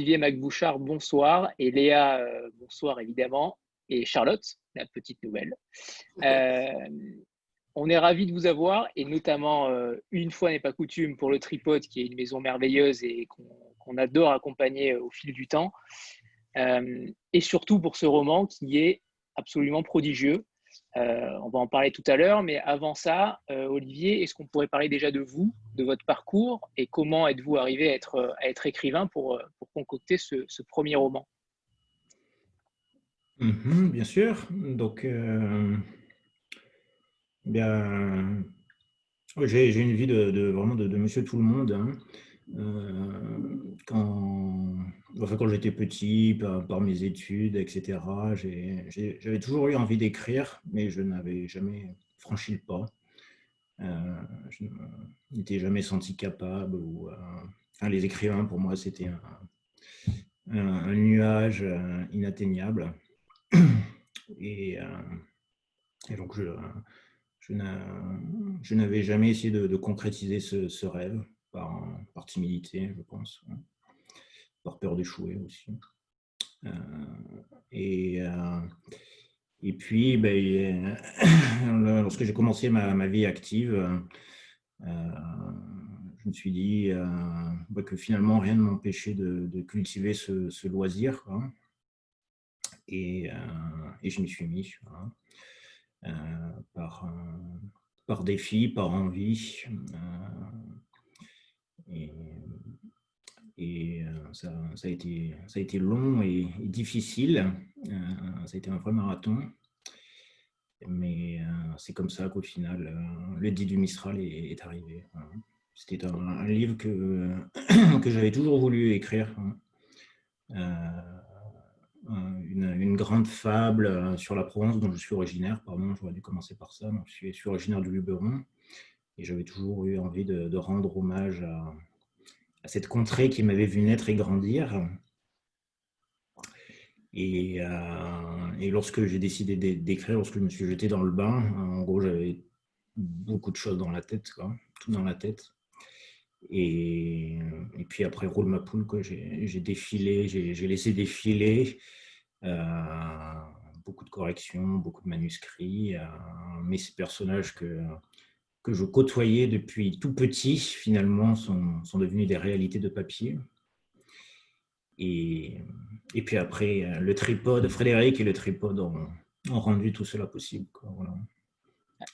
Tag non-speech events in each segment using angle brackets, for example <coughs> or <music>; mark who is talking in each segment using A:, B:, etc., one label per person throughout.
A: Olivier Macbouchard, bonsoir. Et Léa, bonsoir évidemment. Et Charlotte, la petite nouvelle. <laughs> on est ravis de vous avoir et notamment, une fois n'est pas coutume, pour le Tripode, qui est une maison merveilleuse et qu'on adore accompagner au fil du temps. et surtout pour ce roman qui est absolument prodigieux. Euh, on va en parler tout à l'heure, mais avant ça, euh, Olivier, est-ce qu'on pourrait parler déjà de vous, de votre parcours et comment êtes-vous arrivé à être, écrivain pour, pour concocter ce, premier roman?
B: Mhm, Bien sûr. Donc, euh, bien, j'ai, une vie de, vraiment de, monsieur tout le monde. Hein. Euh, quand, enfin, quand j'étais petit, par, mes études, etc., j'avais toujours eu envie d'écrire, mais je n'avais jamais franchi le pas. Euh, je n'étais jamais senti capable. Ou, euh, les écrivains, pour moi, c'était un, nuage inatteignable. <clears throat> Et, donc, je, n'avais jamais essayé de, concrétiser ce rêve par, timidité, je pense, hein. par peur d'échouer aussi. Euh, et, euh, et puis, ben, <coughs> lorsque j'ai commencé ma, vie active, euh, je me suis dit ben, que finalement rien ne m'empêchait de, cultiver ce, loisir. Et, et, je m'y suis mis par, par défi, par envie. Et, euh, ça, ça, a été, long et, difficile. Euh, ça a été un vrai marathon. Mais euh, c'est comme ça qu'au final, le dit du Mistral est, arrivé. C'était un, livre que, <coughs> que j'avais toujours voulu écrire. une, grande fable sur la Provence dont je suis originaire. Pardon, j'aurais dû commencer par ça. suis, je suis originaire du Luberon. Et j'avais toujours eu envie de, rendre hommage à, cette contrée qui m'avait vu naître et grandir. Et, euh, lorsque j'ai décidé d'écrire, lorsque je me suis jeté dans le bain, en gros, j'avais beaucoup de choses dans la tête, tout dans la tête. Et, et puis après, roule ma poule, j'ai défilé, j'ai laissé défiler euh, beaucoup de corrections, beaucoup de manuscrits, euh, mais ces personnages que que je côtoyais depuis tout petit, finalement, sont, sont devenus des réalités de papier. Et, et puis après, le tripode, Frédéric et le tripode ont, ont rendu tout cela possible.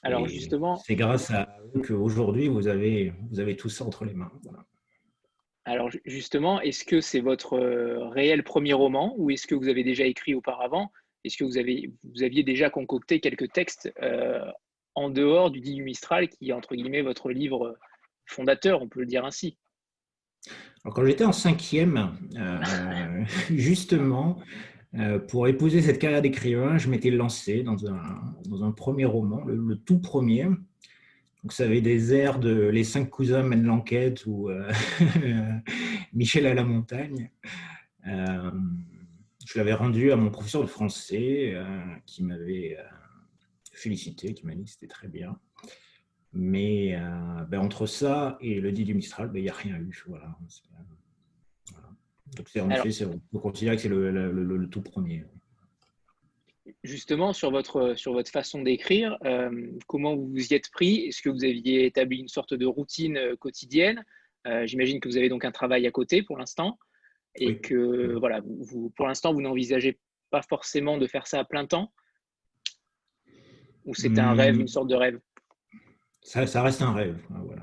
B: Alors justement, c'est grâce à eux qu'aujourd'hui vous avez vous avez tout ça entre les mains.
A: Alors justement, est-ce que c'est votre euh, réel premier roman ou est-ce que vous avez déjà écrit auparavant? Est-ce que vous avez vous aviez déjà concocté quelques textes euh, en dehors du dit Mistral, qui est entre guillemets votre livre fondateur, on peut le dire ainsi.
B: quand j'étais en cinquième, euh, <laughs> justement, euh, pour épouser cette carrière d'écrivain, je m'étais lancé dans un, dans un premier roman, le, tout premier. Donc, ça avait des airs de Les cinq cousins mènent l'enquête ou euh, <laughs> Michel à la montagne. je l'avais rendu à mon professeur de français qui m'avait félicité, qui m'a dit que c'était très bien. Mais euh, ben, entre ça et le dit du Mistral, ben, il n'y a rien eu. Voilà. Donc, en effet, on peut considérer que c'est le, tout premier.
A: Justement, sur votre, sur votre façon d'écrire, euh, comment vous vous y êtes pris? Est-ce que vous aviez établi une sorte de routine euh, quotidienne? J'imagine que vous avez donc un travail à côté pour l'instant et que voilà, vous, pour l'instant, vous n'envisagez pas forcément de faire ça à plein temps. Ou c'était un rêve, une sorte de rêve?
B: Ça, reste un rêve. Voilà.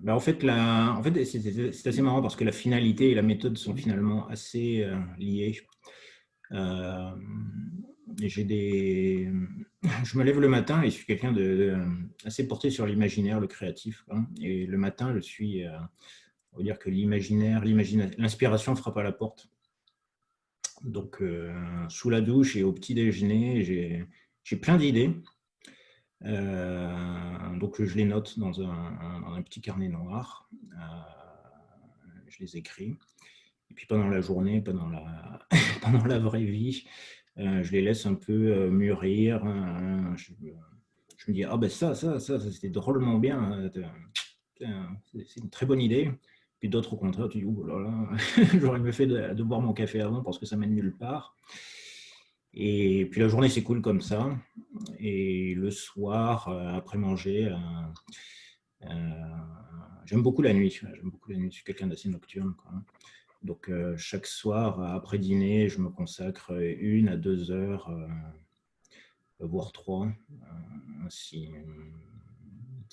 B: Ben en fait, c'est assez marrant parce que la finalité et la méthode sont finalement assez euh, liées. Euh, des, je me lève le matin et je suis quelqu'un de, assez porté sur l'imaginaire, le créatif. Et le matin, je suis, on va dire que l'imaginaire, l'inspiration frappe à la porte. Donc, euh, sous la douche et au petit déjeuner, j'ai plein d'idées. Euh, donc, je les note dans un, petit carnet noir. Euh, je les écris. Et puis, pendant la journée, pendant la, <laughs> pendant la vraie vie, je les laisse un peu mûrir. Je, me dis, ah ben ça, ça, ça c'était drôlement bien. C'est une très bonne idée. Puis d'autres, au contraire, tu dis, oh là là, <laughs> j'aurais mieux fait de, boire mon café avant parce que ça mène nulle part. Et puis la journée s'écoule comme ça. Et le soir, euh, après manger, euh, euh, j'aime beaucoup la nuit. J'aime beaucoup la nuit. Je suis quelqu'un d'assez nocturne. Donc chaque soir, après dîner, je me consacre une à deux heures, voire trois, s'il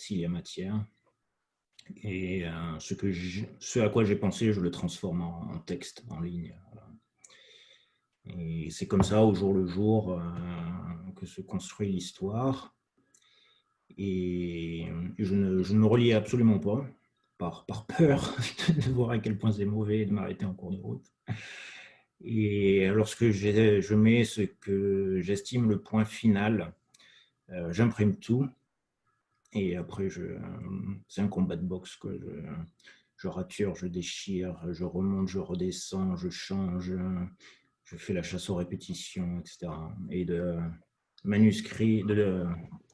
B: y a matière. Et ce, que ce à quoi j'ai pensé, je le transforme en, texte, en ligne. Et c'est comme ça, au jour le jour, euh, que se construit l'histoire. Et je ne, je me relie absolument pas, par, peur <laughs> de voir à quel point c'est mauvais de m'arrêter en cours de route. Et lorsque je mets ce que j'estime le point final, euh, j'imprime tout. Et après, c'est un combat de boxe. que Je, je rature, je déchire, je remonte, je redescends, je change, je fais la chasse aux répétitions, etc. Et de manuscrit, de,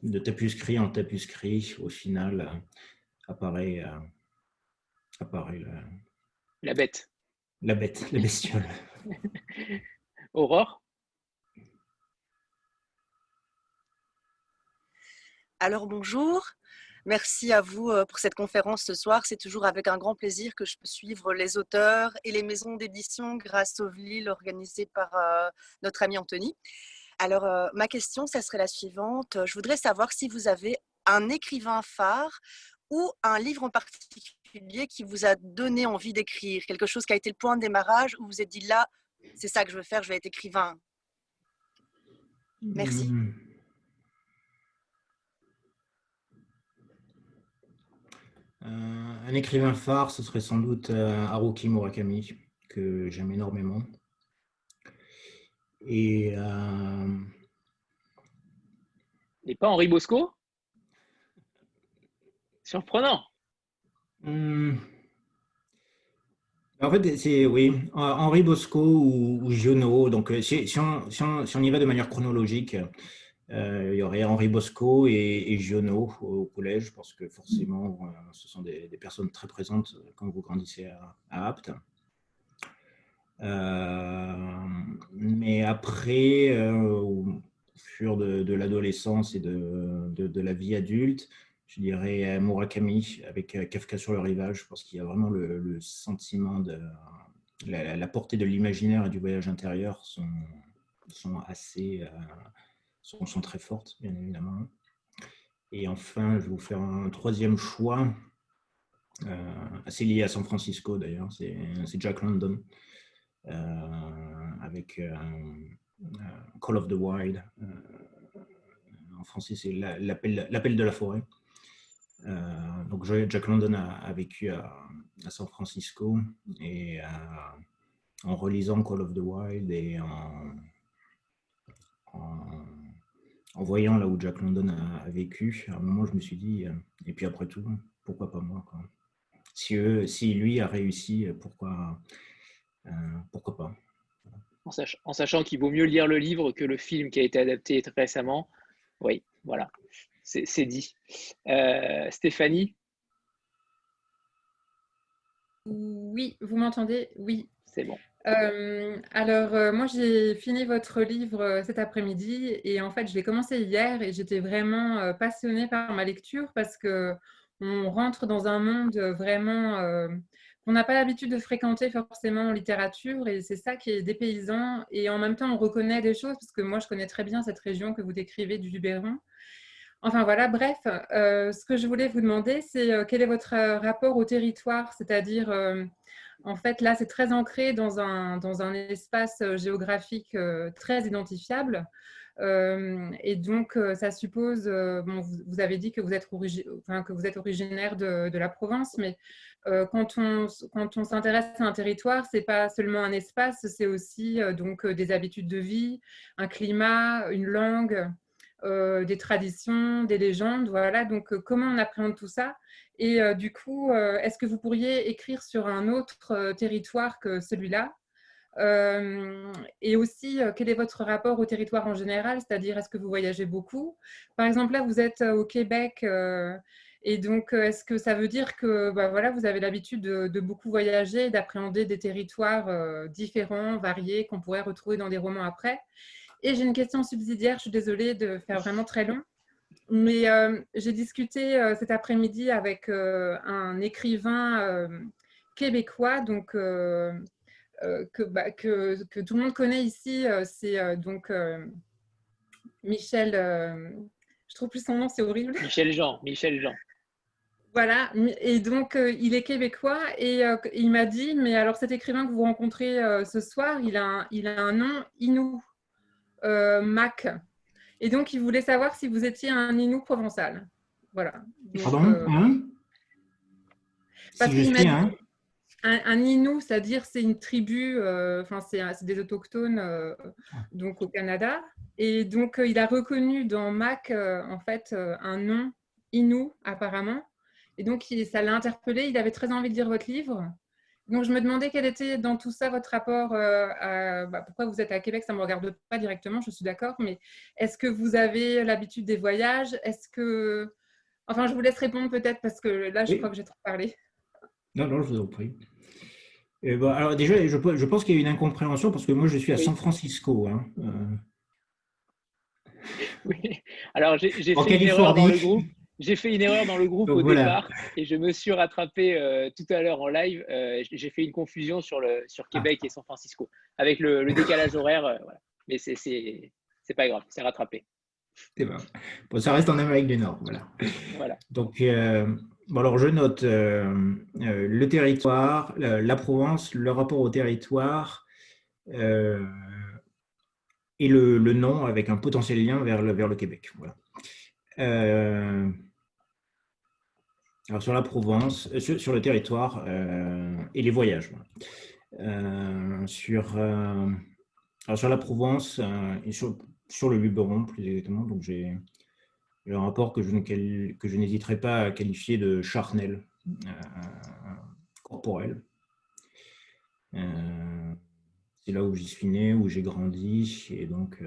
B: de tapuscrit en tapuscrit, au final, apparaît, euh, apparaît la,
A: la bête.
B: La bête, la bestiole. <laughs>
A: Aurore?
C: Alors bonjour. Merci à vous euh, pour cette conférence ce soir. C'est toujours avec un grand plaisir que je peux suivre les auteurs et les maisons d'édition grâce au VLIL organisé par euh, notre ami Anthony. Alors, euh, ma question, ça serait la suivante. Je voudrais savoir si vous avez un écrivain phare ou un livre en particulier qui vous a donné envie d'écrire, quelque chose qui a été le point de démarrage où vous vous êtes dit là, c'est ça que je veux faire, je vais être écrivain. Merci. Mmh.
B: Un écrivain phare, ce serait sans doute euh, Haruki Murakami, que j'aime énormément. Et, euh,
A: Et pas Henri Bosco? Surprenant.
B: Hmm. En fait, c'est oui, Henri Bosco ou, ou Giono. Donc, si, si, on, si, on, si, on, y va de manière chronologique, euh, il y aurait Henri Bosco et, et Giono au, collège, parce que forcément, euh, ce sont des, personnes très présentes quand vous grandissez à, Apt. Euh, mais après, au fur de, l'adolescence et de, de, la vie adulte, je dirais Murakami avec Kafka sur le rivage, parce qu'il y a vraiment le, sentiment de la, portée de l'imaginaire et du voyage intérieur sont, sont assez sont, très fortes, bien évidemment. Et enfin, je vais vous faire un troisième choix, euh, assez lié à San Francisco d'ailleurs, c'est Jack London, euh, avec euh, Call of the Wild. en français, c'est l'appel de la forêt. donc Jack London a, vécu à, San Francisco et en relisant Call of the Wild et en voyant là où Jack London a, vécu, à un moment, je me suis dit, euh, et puis après tout, pourquoi pas moi Si, si lui a réussi, pourquoi, euh, pourquoi pas
A: en, sachant qu'il vaut mieux lire le livre que le film qui a été adapté très récemment. Oui, voilà, c'est dit. Euh, Stéphanie?
D: Oui, vous m'entendez? Oui.
A: C'est bon.
D: Euh, alors, euh, moi, j'ai fini votre livre euh, cet après-midi et en fait, je l'ai commencé hier et j'étais vraiment passionnée par ma lecture parce que on rentre dans un monde vraiment qu'on n'a pas l'habitude de fréquenter forcément en littérature et c'est ça qui est dépaysant et en même temps, on reconnaît des choses parce que moi, je connais très bien cette région que vous décrivez du Luberon. Enfin voilà, bref, ce que je voulais vous demander, c'est quel est votre rapport au territoire, c'est-à-dire en fait, là, c'est très ancré dans un, dans un espace euh, géographique euh, très identifiable. Euh, et donc, ça suppose, bon, vous, avez dit que vous êtes, que vous êtes originaire de, de, la Provence, mais quand on, quand on s'intéresse à un territoire, c'est pas seulement un espace, c'est aussi donc des habitudes de vie, un climat, une langue, des traditions, des légendes. Voilà, donc comment on appréhende tout ça? Et euh, du coup, euh, est-ce que vous pourriez écrire sur un autre euh, territoire que celui-là? Et aussi, quel est votre rapport au territoire en général? C'est-à-dire, est-ce que vous voyagez beaucoup? Par exemple, là, vous êtes au Québec Et donc, est-ce que ça veut dire que bah, voilà, vous avez l'habitude de, beaucoup voyager, d'appréhender des territoires différents, variés, qu'on pourrait retrouver dans des romans après? Et j'ai une question subsidiaire, je suis désolée de faire vraiment très long. Mais j'ai discuté cet après-midi avec un écrivain québécois, donc que, bah, que, que, tout le monde connaît ici. C'est donc Michel, je trouve plus son nom, c'est horrible.
A: Michel Jean, Michel Jean.
D: Voilà, et donc il est québécois et il m'a dit, mais alors cet écrivain que vous rencontrez ce soir, il a un, il a un nom Inou, Mac. Et donc, il voulait savoir si vous étiez un Inou provençal. Voilà.
B: Pardon euh, hein?
D: Parce qu'il m'a dit, un, un, Inou, c'est-à-dire c'est une tribu, euh, enfin c'est des autochtones euh, donc au Canada. Et donc, il a reconnu dans Mac, en fait, un nom Inou, apparemment. Et donc, ça l'a interpellé. Il avait très envie de lire votre livre. Donc, je me demandais quel était dans tout ça votre rapport euh, à bah, pourquoi vous êtes à Québec? Ça ne me regarde pas directement, je suis d'accord, mais est-ce que vous avez l'habitude des voyages? Est-ce que. Enfin, je vous laisse répondre peut-être parce que là, je crois que j'ai trop parlé.
B: Non, non, je vous en prie. bon, alors, déjà, je, je pense qu'il y a une incompréhension parce que moi, je suis à San Francisco. Hein.
A: Euh. Oui, alors j'ai fait une erreur dans le groupe j'ai fait une erreur dans le groupe au départ et je me suis rattrapé euh, tout à l'heure en live. Euh, j'ai fait une confusion sur, le, sur Québec et San Francisco avec le, décalage horaire. Euh, voilà. Mais c'est pas grave, c'est rattrapé.
B: C'est bon. bon. Ça reste en Amérique du Nord. Voilà.
A: voilà.
B: Donc, bon, alors je note le territoire, la Provence, le rapport au territoire et le, le, nom avec un potentiel lien vers le, vers le Québec. Voilà. Euh, alors sur la Provence, euh, sur, le territoire euh, et les voyages. sur, alors sur la Provence et sur, sur, le Luberon plus exactement, donc j'ai un rapport que je, que je n'hésiterai pas à qualifier de charnel corporel. c'est là où j'y suis né, où j'ai grandi, et donc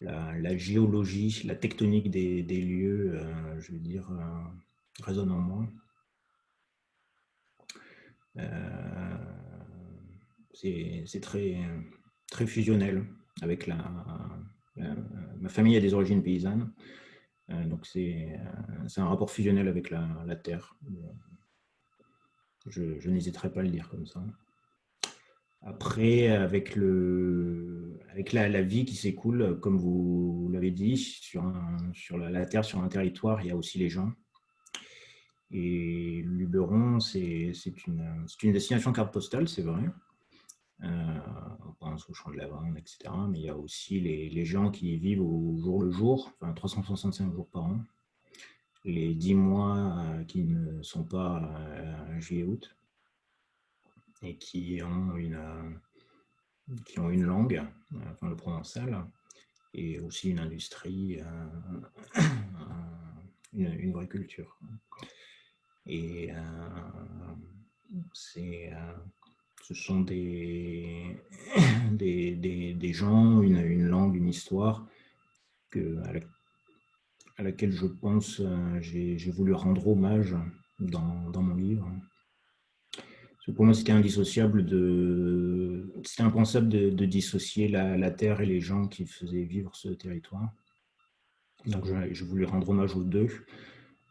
B: la, géologie, la tectonique des, lieux, euh, je veux dire, euh, résonne en moi. Euh, c'est très, fusionnel avec la, ma famille a des origines paysannes, donc c'est un rapport fusionnel avec la, terre. Je, je n'hésiterai pas à le dire comme ça. Après, avec, le, avec la, vie qui s'écoule, comme vous l'avez dit, sur, sur la, Terre, sur un territoire, il y a aussi les gens. Et Luberon, c'est une, une destination carte postale, c'est vrai. Euh, on pense au champ de lavande, etc. Mais il y a aussi les, les, gens qui vivent au jour le jour, enfin 365 jours par an. Les 10 mois euh, qui ne sont pas euh, juillet-août et qui ont une, euh, qui ont une langue, enfin le provençal, et aussi une industrie, euh, <coughs> une, vraie culture. Et euh, c'est, ce sont <coughs> des, des, des, gens, une, une, langue, une histoire que, à, laquelle je pense j'ai voulu rendre hommage dans, dans mon livre pour moi, c'était indissociable de. C'était impensable de, dissocier la, terre et les gens qui faisaient vivre ce territoire. Donc, je, voulais rendre hommage aux deux,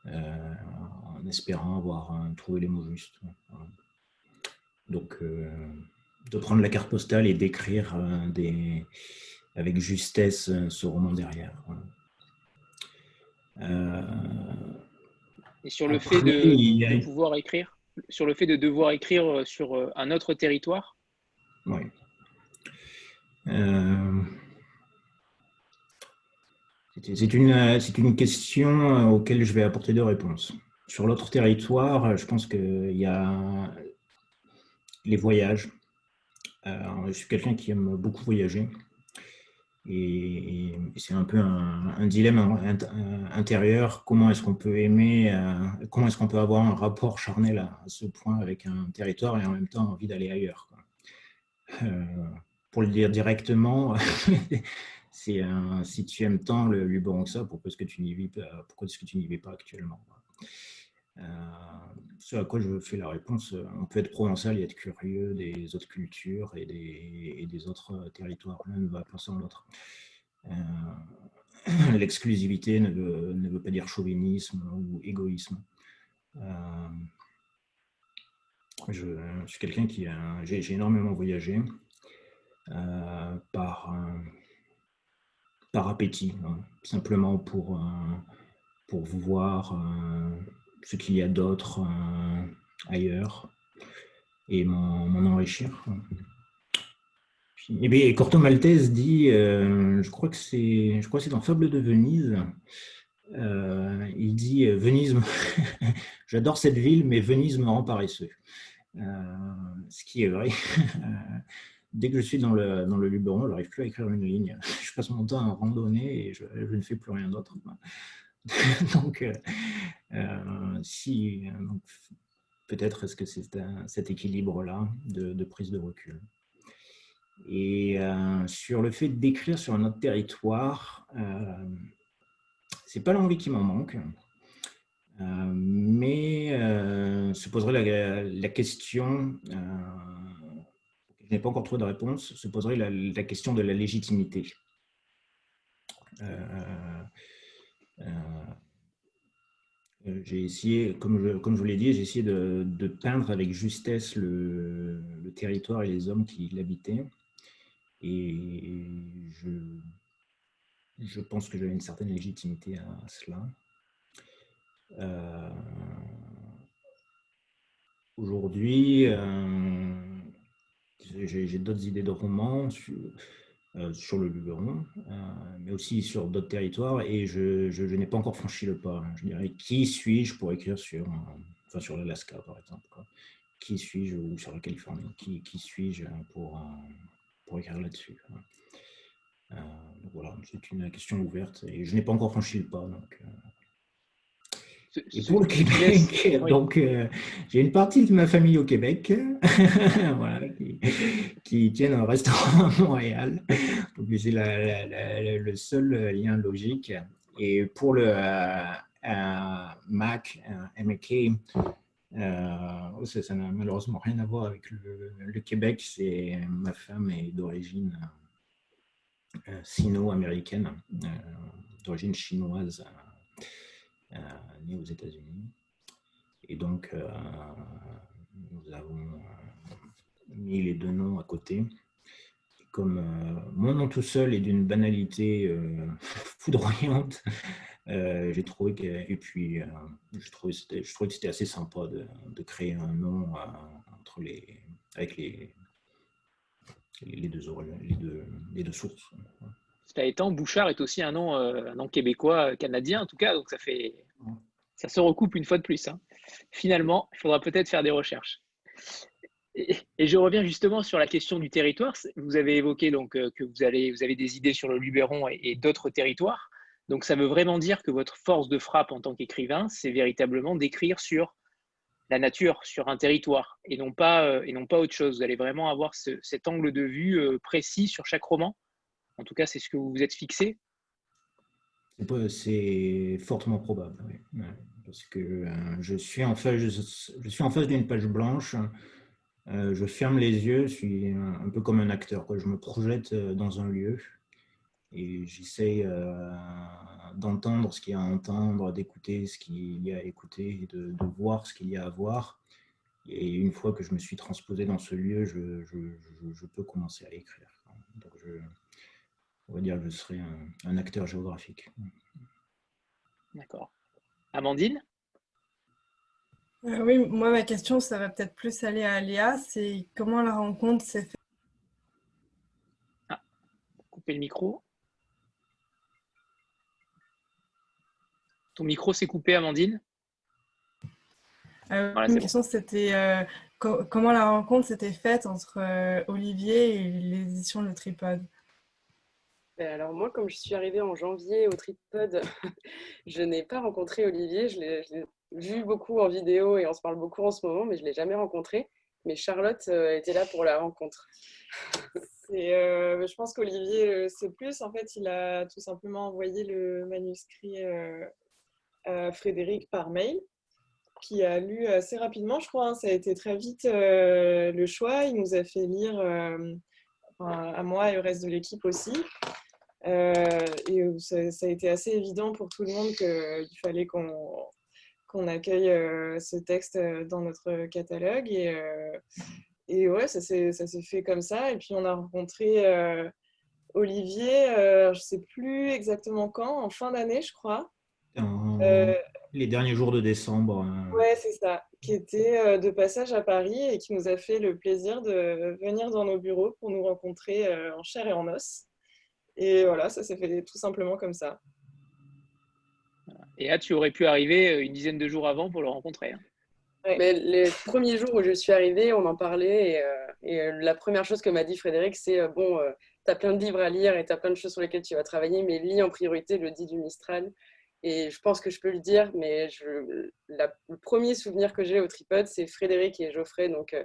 B: euh, en espérant avoir euh, trouvé les mots justes. Donc, euh, de prendre la carte postale et d'écrire des, avec justesse ce roman derrière.
A: et sur le fait de pouvoir écrire? Sur le fait de devoir écrire euh, sur euh, un autre territoire?
B: Oui. Euh, c'est une, une, question auquel je vais apporter deux réponses. Sur l'autre territoire, je pense qu'il y a les voyages. je suis quelqu'un qui aime beaucoup voyager. Et, c'est un peu un, dilemme intérieur. Comment est-ce qu'on peut aimer, euh, comment est-ce qu'on peut avoir un rapport charnel à, ce point avec un territoire et en même temps envie d'aller ailleurs euh, Pour le dire directement, <laughs> c'est si tu aimes tant le ça, pourquoi est-ce que tu n'y vis pas, pourquoi est-ce que tu n'y vis pas actuellement ce à quoi je fais la réponse, on peut être provençal et être curieux des autres cultures et des, autres territoires. L'un ne va pas sans l'autre. <clears throat> L'exclusivité ne veut, pas dire chauvinisme ou égoïsme. Euh, je, suis quelqu'un qui a, j'ai, énormément voyagé euh, par, par appétit, hein, simplement pour, pour voir ce qu'il y a d'autre ailleurs et m'en, enrichir. Et bien, Corto Maltese dit, euh, je crois que c'est, je crois c'est dans Fable de Venise. Euh, il dit euh, Venise, <laughs> j'adore cette ville, mais Venise me rend paresseux. ce qui est vrai. <laughs> Dès que je suis dans le, dans le Luberon, je n'arrive plus à écrire une ligne. <laughs> Je passe mon temps à randonner et je, ne fais plus rien d'autre. <laughs> donc, si, peut-être est-ce que c'est cet équilibre-là de, prise de recul. Et euh, sur le fait d'écrire sur un autre territoire, euh, c'est pas l'envie qui m'en manque, euh, mais euh, se poserait la, question, je n'ai pas encore trouvé de réponse, se poserait la, question de la légitimité. J'ai essayé, comme je, vous l'ai dit, j'ai essayé de, peindre avec justesse le, territoire et les hommes qui l'habitaient. Et je, pense que j'avais une certaine légitimité à cela. Euh, aujourd'hui, euh, j'ai d'autres idées de romans sur, euh, sur le Luberon, mais aussi sur d'autres territoires, et je, je, n'ai pas encore franchi le pas. Je dirais, qui suis-je pour écrire sur, enfin, sur l'Alaska, par exemple Qui suis-je, ou sur la Californie? Qui, qui suis-je pour pour écrire là-dessus. Euh, voilà, c'est une question ouverte et je n'ai pas encore franchi le pas. Donc, euh. Et pour le Québec, donc euh, j'ai une partie de ma famille au Québec <laughs> voilà, qui, qui tiennent un restaurant à <laughs> Montréal. Donc c'est le seul lien logique. Et pour le Mac, MK, euh, ça n'a malheureusement rien à voir avec le, Québec. C'est ma femme est d'origine euh, sino-américaine, euh, d'origine chinoise, née aux États-Unis. Et donc, nous avons mis les deux noms à côté. Comme mon nom tout seul est d'une banalité <laughs> foudroyante, euh, j'ai trouvé que, et puis, euh, je, trouvais, je trouvais que c'était assez sympa de, de créer un nom euh, entre les, avec les, les deux sources.
A: Cela étant, Bouchard est aussi un nom, un nom québécois, canadien en tout cas, donc ça, fait, ça se recoupe une fois de plus. Hein. Finalement, il faudra peut-être faire des recherches. Et, je reviens justement sur la question du territoire. Vous avez évoqué donc que vous, allez, vous avez des idées sur le Luberon et d'autres territoires. Donc ça veut vraiment dire que votre force de frappe en tant qu'écrivain, c'est véritablement d'écrire sur la nature, sur un territoire, et non pas, euh, et non pas autre chose. Vous allez vraiment avoir cet angle de vue euh, précis sur chaque roman. En tout cas, c'est ce que vous vous êtes fixé.
B: C'est fortement probable, oui. parce que euh, je suis en face, je, suis face d'une page blanche. je ferme les yeux, je suis un, peu comme un acteur. Je me projette dans un lieu et j'essaie euh, d'entendre ce qu'il y a à entendre, d'écouter ce qu'il y a à écouter, de, voir ce qu'il y a à voir. Et une fois que je me suis transposé dans ce lieu, je, peux commencer à écrire. Donc on va dire que je serai un, acteur géographique.
A: D'accord. Amandine?
E: Euh, Oui, moi ma question, ça va peut-être plus aller à Léa, c'est comment la rencontre s'est faite
A: ah, Couper le micro. Ton micro s'est coupé, Amandine?
E: Euh, La question, c'était euh, comment la rencontre s'était faite entre euh, Olivier et l'édition Le Tripod
F: ben, alors moi, comme je suis arrivée en janvier au Tripod, <laughs> je n'ai pas rencontré Olivier. Je l'ai vu beaucoup en vidéo et on se parle beaucoup en ce moment, mais je ne l'ai jamais rencontré. Mais Charlotte était là pour la rencontre.
E: je pense qu'Olivier c'est plus. En fait, il a tout simplement envoyé le manuscrit à Frédéric par mail qui a lu assez rapidement, je crois. Hein. Ça a été très vite euh, le choix. Il nous a fait lire euh, à moi et au reste de l'équipe aussi. Euh, et ça, a été assez évident pour tout le monde qu'il fallait qu'on qu'on accueille ce texte dans notre catalogue. Et, et ouais, ça s'est fait comme ça. Et puis on a rencontré Olivier, je ne sais plus exactement quand, en fin d'année, je crois
B: les derniers jours de décembre.
E: Euh. Ouais, c'est ça. Qui était euh, de passage à Paris et qui nous a fait le plaisir de venir dans nos bureaux pour nous rencontrer euh, en chair et en os. Et voilà, ça s'est fait tout simplement comme ça.
A: Et là, tu aurais pu arriver une dizaine de jours avant pour le rencontrer. Hein.
F: Mais les premiers jours où je suis arrivée, on en parlait. Et, et la première chose que m'a dit Frédéric, c'est bon, tu as plein de livres à lire et tu as plein de choses sur lesquelles tu vas travailler, mais lis en priorité le dit du Mistral. Et je pense que je peux le dire, mais je, le premier souvenir que j'ai au Tripod, c'est Frédéric et Geoffrey, donc euh,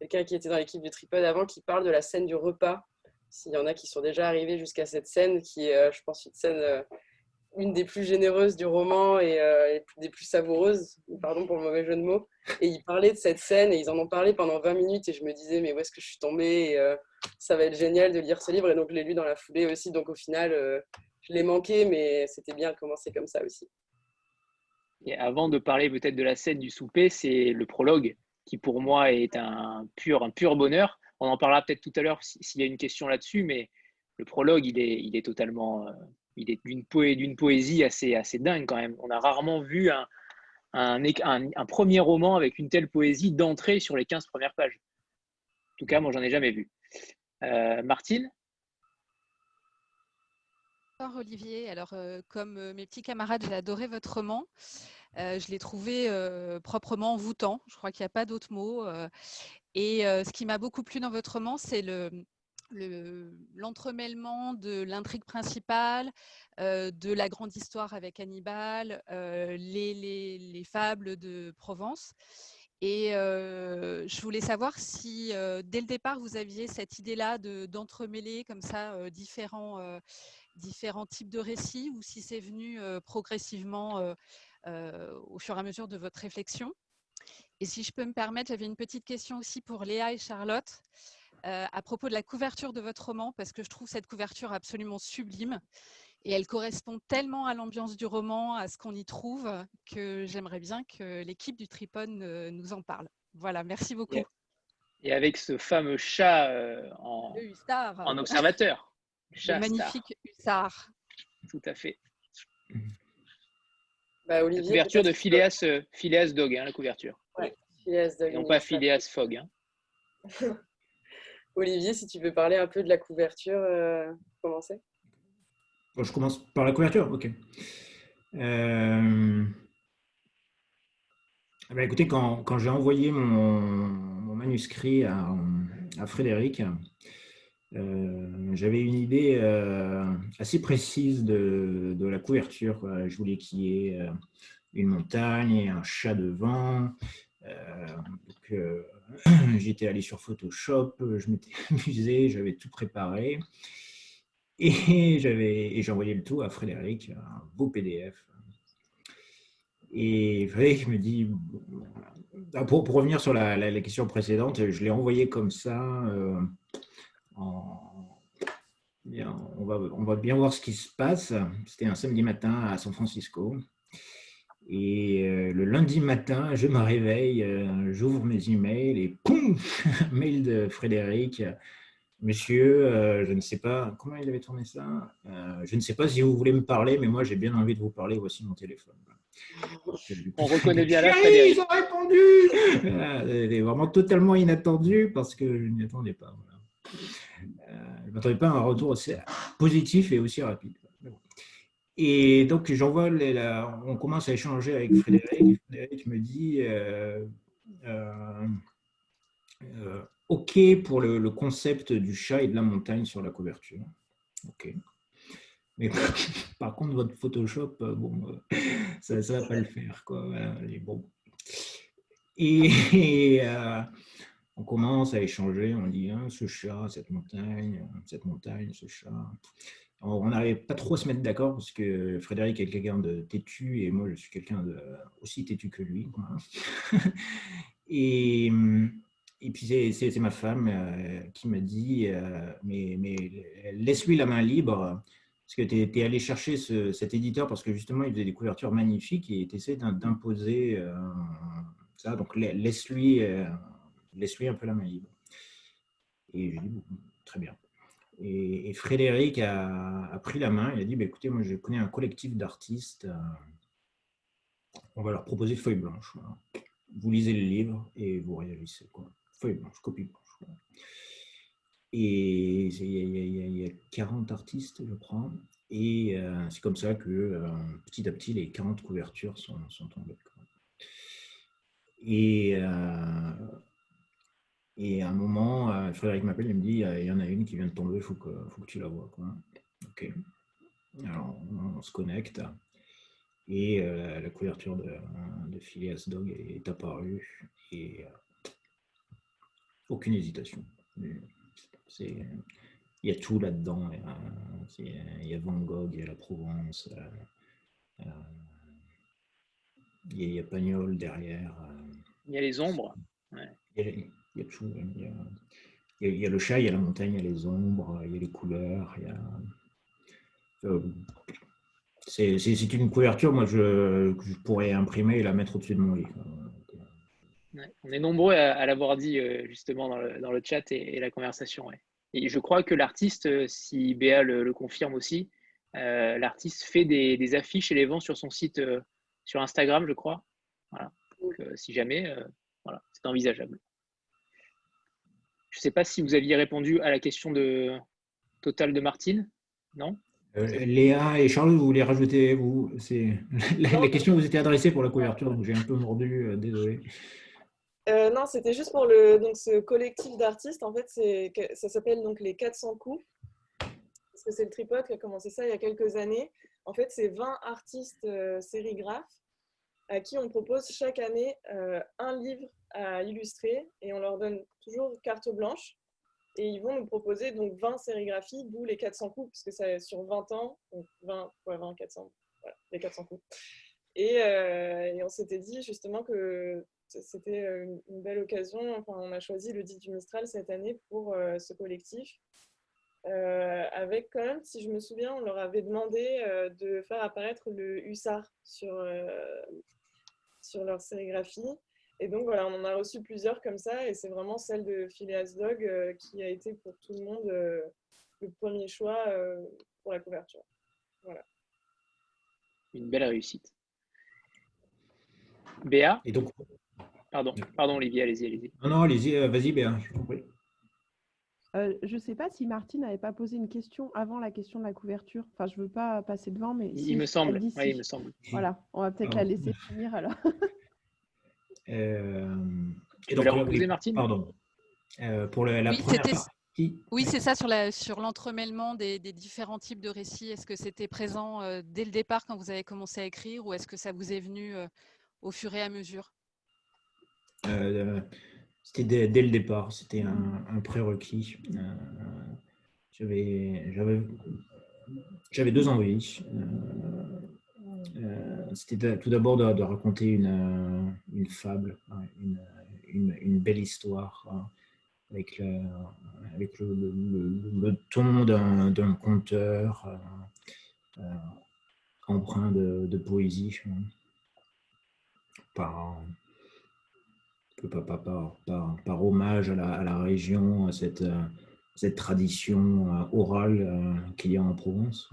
F: quelqu'un qui était dans l'équipe du Tripod avant, qui parle de la scène du repas. S'il y en a qui sont déjà arrivés jusqu'à cette scène, qui est, euh, je pense, une scène, euh, une des plus généreuses du roman et, des plus savoureuses, pardon pour le mauvais jeu de mots. Et ils parlaient de cette scène et ils en ont parlé pendant 20 minutes et je me disais, mais où est-ce que je suis tombée Ça va être génial de lire ce livre et donc je l'ai lu dans la foulée aussi. Donc au final, je l'ai manqué, mais c'était bien de commencer comme ça aussi.
A: Et avant de parler peut-être de la scène du souper, c'est le prologue qui pour moi est un pur, un pur bonheur. On en parlera peut-être tout à l'heure s'il y a une question là-dessus, mais le prologue, il est, il est totalement, euh, il est d'une poésie assez, assez dingue quand même. On a rarement vu un, premier roman avec une telle poésie d'entrée sur les 15 premières pages. En tout cas, moi, j'en ai jamais vu. Euh, Martine?
G: Olivier. Alors, euh, comme mes petits camarades, j'ai adoré votre roman. Euh, je l'ai trouvé proprement envoûtant. Je crois qu'il n'y a pas d'autre mot. et ce qui m'a beaucoup plu dans votre roman, c'est le, l'entremêlement de l'intrigue principale, de la grande histoire avec Hannibal, les, les, fables de Provence. Et je voulais savoir si dès le départ vous aviez cette idée-là d'entremêler comme ça différents, différents types de récits ou si c'est venu progressivement au fur et à mesure de votre réflexion. Et si je peux me permettre, j'avais une petite question aussi pour Léa et Charlotte à propos de la couverture de votre roman, parce que je trouve cette couverture absolument sublime et elle correspond tellement à l'ambiance du roman, à ce qu'on y trouve, que j'aimerais bien que l'équipe du Tripod nous en parle. Voilà, merci beaucoup.
A: Et avec ce fameux chat en, en observateur. <laughs>
G: Le magnifique hussard.
A: Tout à fait.
F: Bah, Olivier,
A: la couverture de Phileas, euh, Phileas Dog, hein, la couverture.
F: Ouais, Phileas Dog.
A: Et non pas Phileas Fogg. Hein. <laughs>
F: Olivier, si tu veux parler un peu de la couverture, euh, commencer.
B: je commence par la couverture, ok. Euh... Eh ben, écoutez, quand, quand j'ai envoyé mon, mon manuscrit à, à Frédéric, euh, j'avais une idée euh, assez précise de, la couverture. Je voulais qu'il y ait euh, une montagne et un chat devant. <clears throat> J'étais allé sur Photoshop, je m'étais <laughs> amusé, j'avais tout préparé. Et <laughs> j'ai envoyé le tout à Frédéric, un beau PDF. Et Frédéric me dit, pour, pour revenir sur la, question précédente, je l'ai envoyé comme ça on, va, on va bien voir ce qui se passe. C'était un samedi matin à San Francisco. Et euh, le lundi matin, je me réveille, euh, j'ouvre mes emails et poum, <laughs> mail de Frédéric. Monsieur, euh, je ne sais pas, comment il avait tourné ça? Je ne sais pas si vous voulez me parler, mais moi j'ai bien envie de vous parler, voici mon téléphone.
A: On reconnaît bien la
B: Frédéric. Ils ont répondu <laughs> Vraiment totalement inattendu parce que je n'y attendais pas. Je ne m'attendais pas à un retour aussi positif et aussi rapide. Et donc, j'envoie, on commence à échanger avec Frédéric. Frédéric me dit euh, euh, OK pour le, concept du chat et de la montagne sur la couverture. OK. Mais <laughs> par contre, votre Photoshop, bon, ça ne va pas le faire. Quoi. bon. Et, <laughs> on commence à échanger, on dit hein, ce chat, cette montagne, cette montagne, ce chat. On n'arrivait pas trop à se mettre d'accord parce que Frédéric est quelqu'un de têtu et moi je suis quelqu'un de aussi têtu que lui. <laughs> Et, et puis c'est ma femme euh, qui m'a dit euh, mais, mais laisse-lui la main libre parce que tu es, allé chercher cet éditeur parce que justement il faisait des couvertures magnifiques et tu essaies d'imposer euh, ça. Donc laisse-lui laisse-lui un peu la main libre. Et dit, très bien. Et, Frédéric a, pris la main, il a dit, bah, écoutez, moi je connais un collectif d'artistes, euh, on va leur proposer feuille blanche. Vous lisez le livre et vous réagissez. Quoi. Feuille blanche, copie blanche. Et il y, a 40 artistes, je crois. Et euh, c'est comme ça que euh, petit à petit, les 40 couvertures sont, sont tombées. Et et à un moment, euh, Frédéric m'appelle, il me dit il y en a une qui vient de tomber, il faut que, faut que tu la vois. Quoi. Ok. Alors, on, se connecte. Et euh, la couverture de, de Phileas Dog est apparue. Et euh, aucune hésitation. Il y a tout là-dedans. Il y a Van Gogh, il y a la Provence. il, y a, Pagnol derrière.
A: Il y a les ombres.
B: Ouais. Il y a tout. Il y a, le chat, il y a la montagne, il y a les ombres, il y a les couleurs. Il y a... Euh, c'est, une couverture, moi, je, que je pourrais imprimer et la mettre au-dessus de mon lit.
A: on est nombreux à, l'avoir dit euh, justement dans le, chat et, la conversation. Et je crois que l'artiste, euh, si Béa le, confirme aussi, l'artiste fait des, affiches et les vend sur son site, sur Instagram, je crois. Voilà. Si jamais, voilà, c'est envisageable. Je ne sais pas si vous aviez répondu à la question de Total de Martine. Non?
B: Euh, Léa et Charles, vous voulez rajouter vous C'est <laughs> la, question vous était adressée pour la couverture, donc j'ai un peu mordu, euh, désolé.
E: Euh, non, c'était juste pour le donc ce collectif d'artistes. En fait, c'est ça s'appelle donc les 400 coups parce que c'est le tripode qui a commencé ça il y a quelques années. En fait, c'est 20 artistes sérigraphes à qui on propose chaque année un livre illustrer et on leur donne toujours carte blanche. Et ils vont nous proposer donc 20 sérigraphies, d'où les 400 coups, puisque c'est sur 20 ans, donc 20, ouais, 20 400, voilà, les 400 coups. Et, euh, et on s'était dit justement que c'était une belle occasion. Enfin, on a choisi le dit du Mistral cette année pour euh, ce collectif. Euh, avec quand même, si je me souviens, on leur avait demandé de faire apparaître le hussard sur, sur leur sérigraphie. Et donc voilà, on en a reçu plusieurs comme ça, et c'est vraiment celle de Phileas Dog euh, qui a été pour tout le monde euh, le premier choix euh, pour la couverture. Voilà.
A: Une belle réussite. Béa
B: Et donc
A: Pardon, pardon Olivier, allez-y, allez-y.
B: Non, non, allez-y, vas-y Béa, je
H: je ne sais pas si Martine n'avait pas posé une question avant la question de la couverture. Enfin, je ne veux pas passer devant, mais.
A: Il, me semble. Oui, il me semble.
H: Voilà, on va peut-être la laisser finir alors. <laughs>
B: Euh,
A: et donc, Martine?
B: Pardon. Euh, pour la
G: oui,
B: première partie.
G: Oui, c'est ça, sur, la, sur l'entremêlement des, différents types de récits. Est-ce que c'était présent euh, dès le départ quand vous avez commencé à écrire ou est-ce que ça vous est venu au fur et à mesure?
B: C'était dès, le départ, c'était un, prérequis. j'avais, j'avais, j'avais deux envies. Euh, c'était tout d'abord de, raconter une, euh, une fable, hein, une, une, belle histoire hein, avec, le, avec le, ton d'un conteur euh, empreint de, de poésie. Hein, par, par, par, par, hommage à la, à la, région, à cette, cette tradition orale qu'il y a en Provence.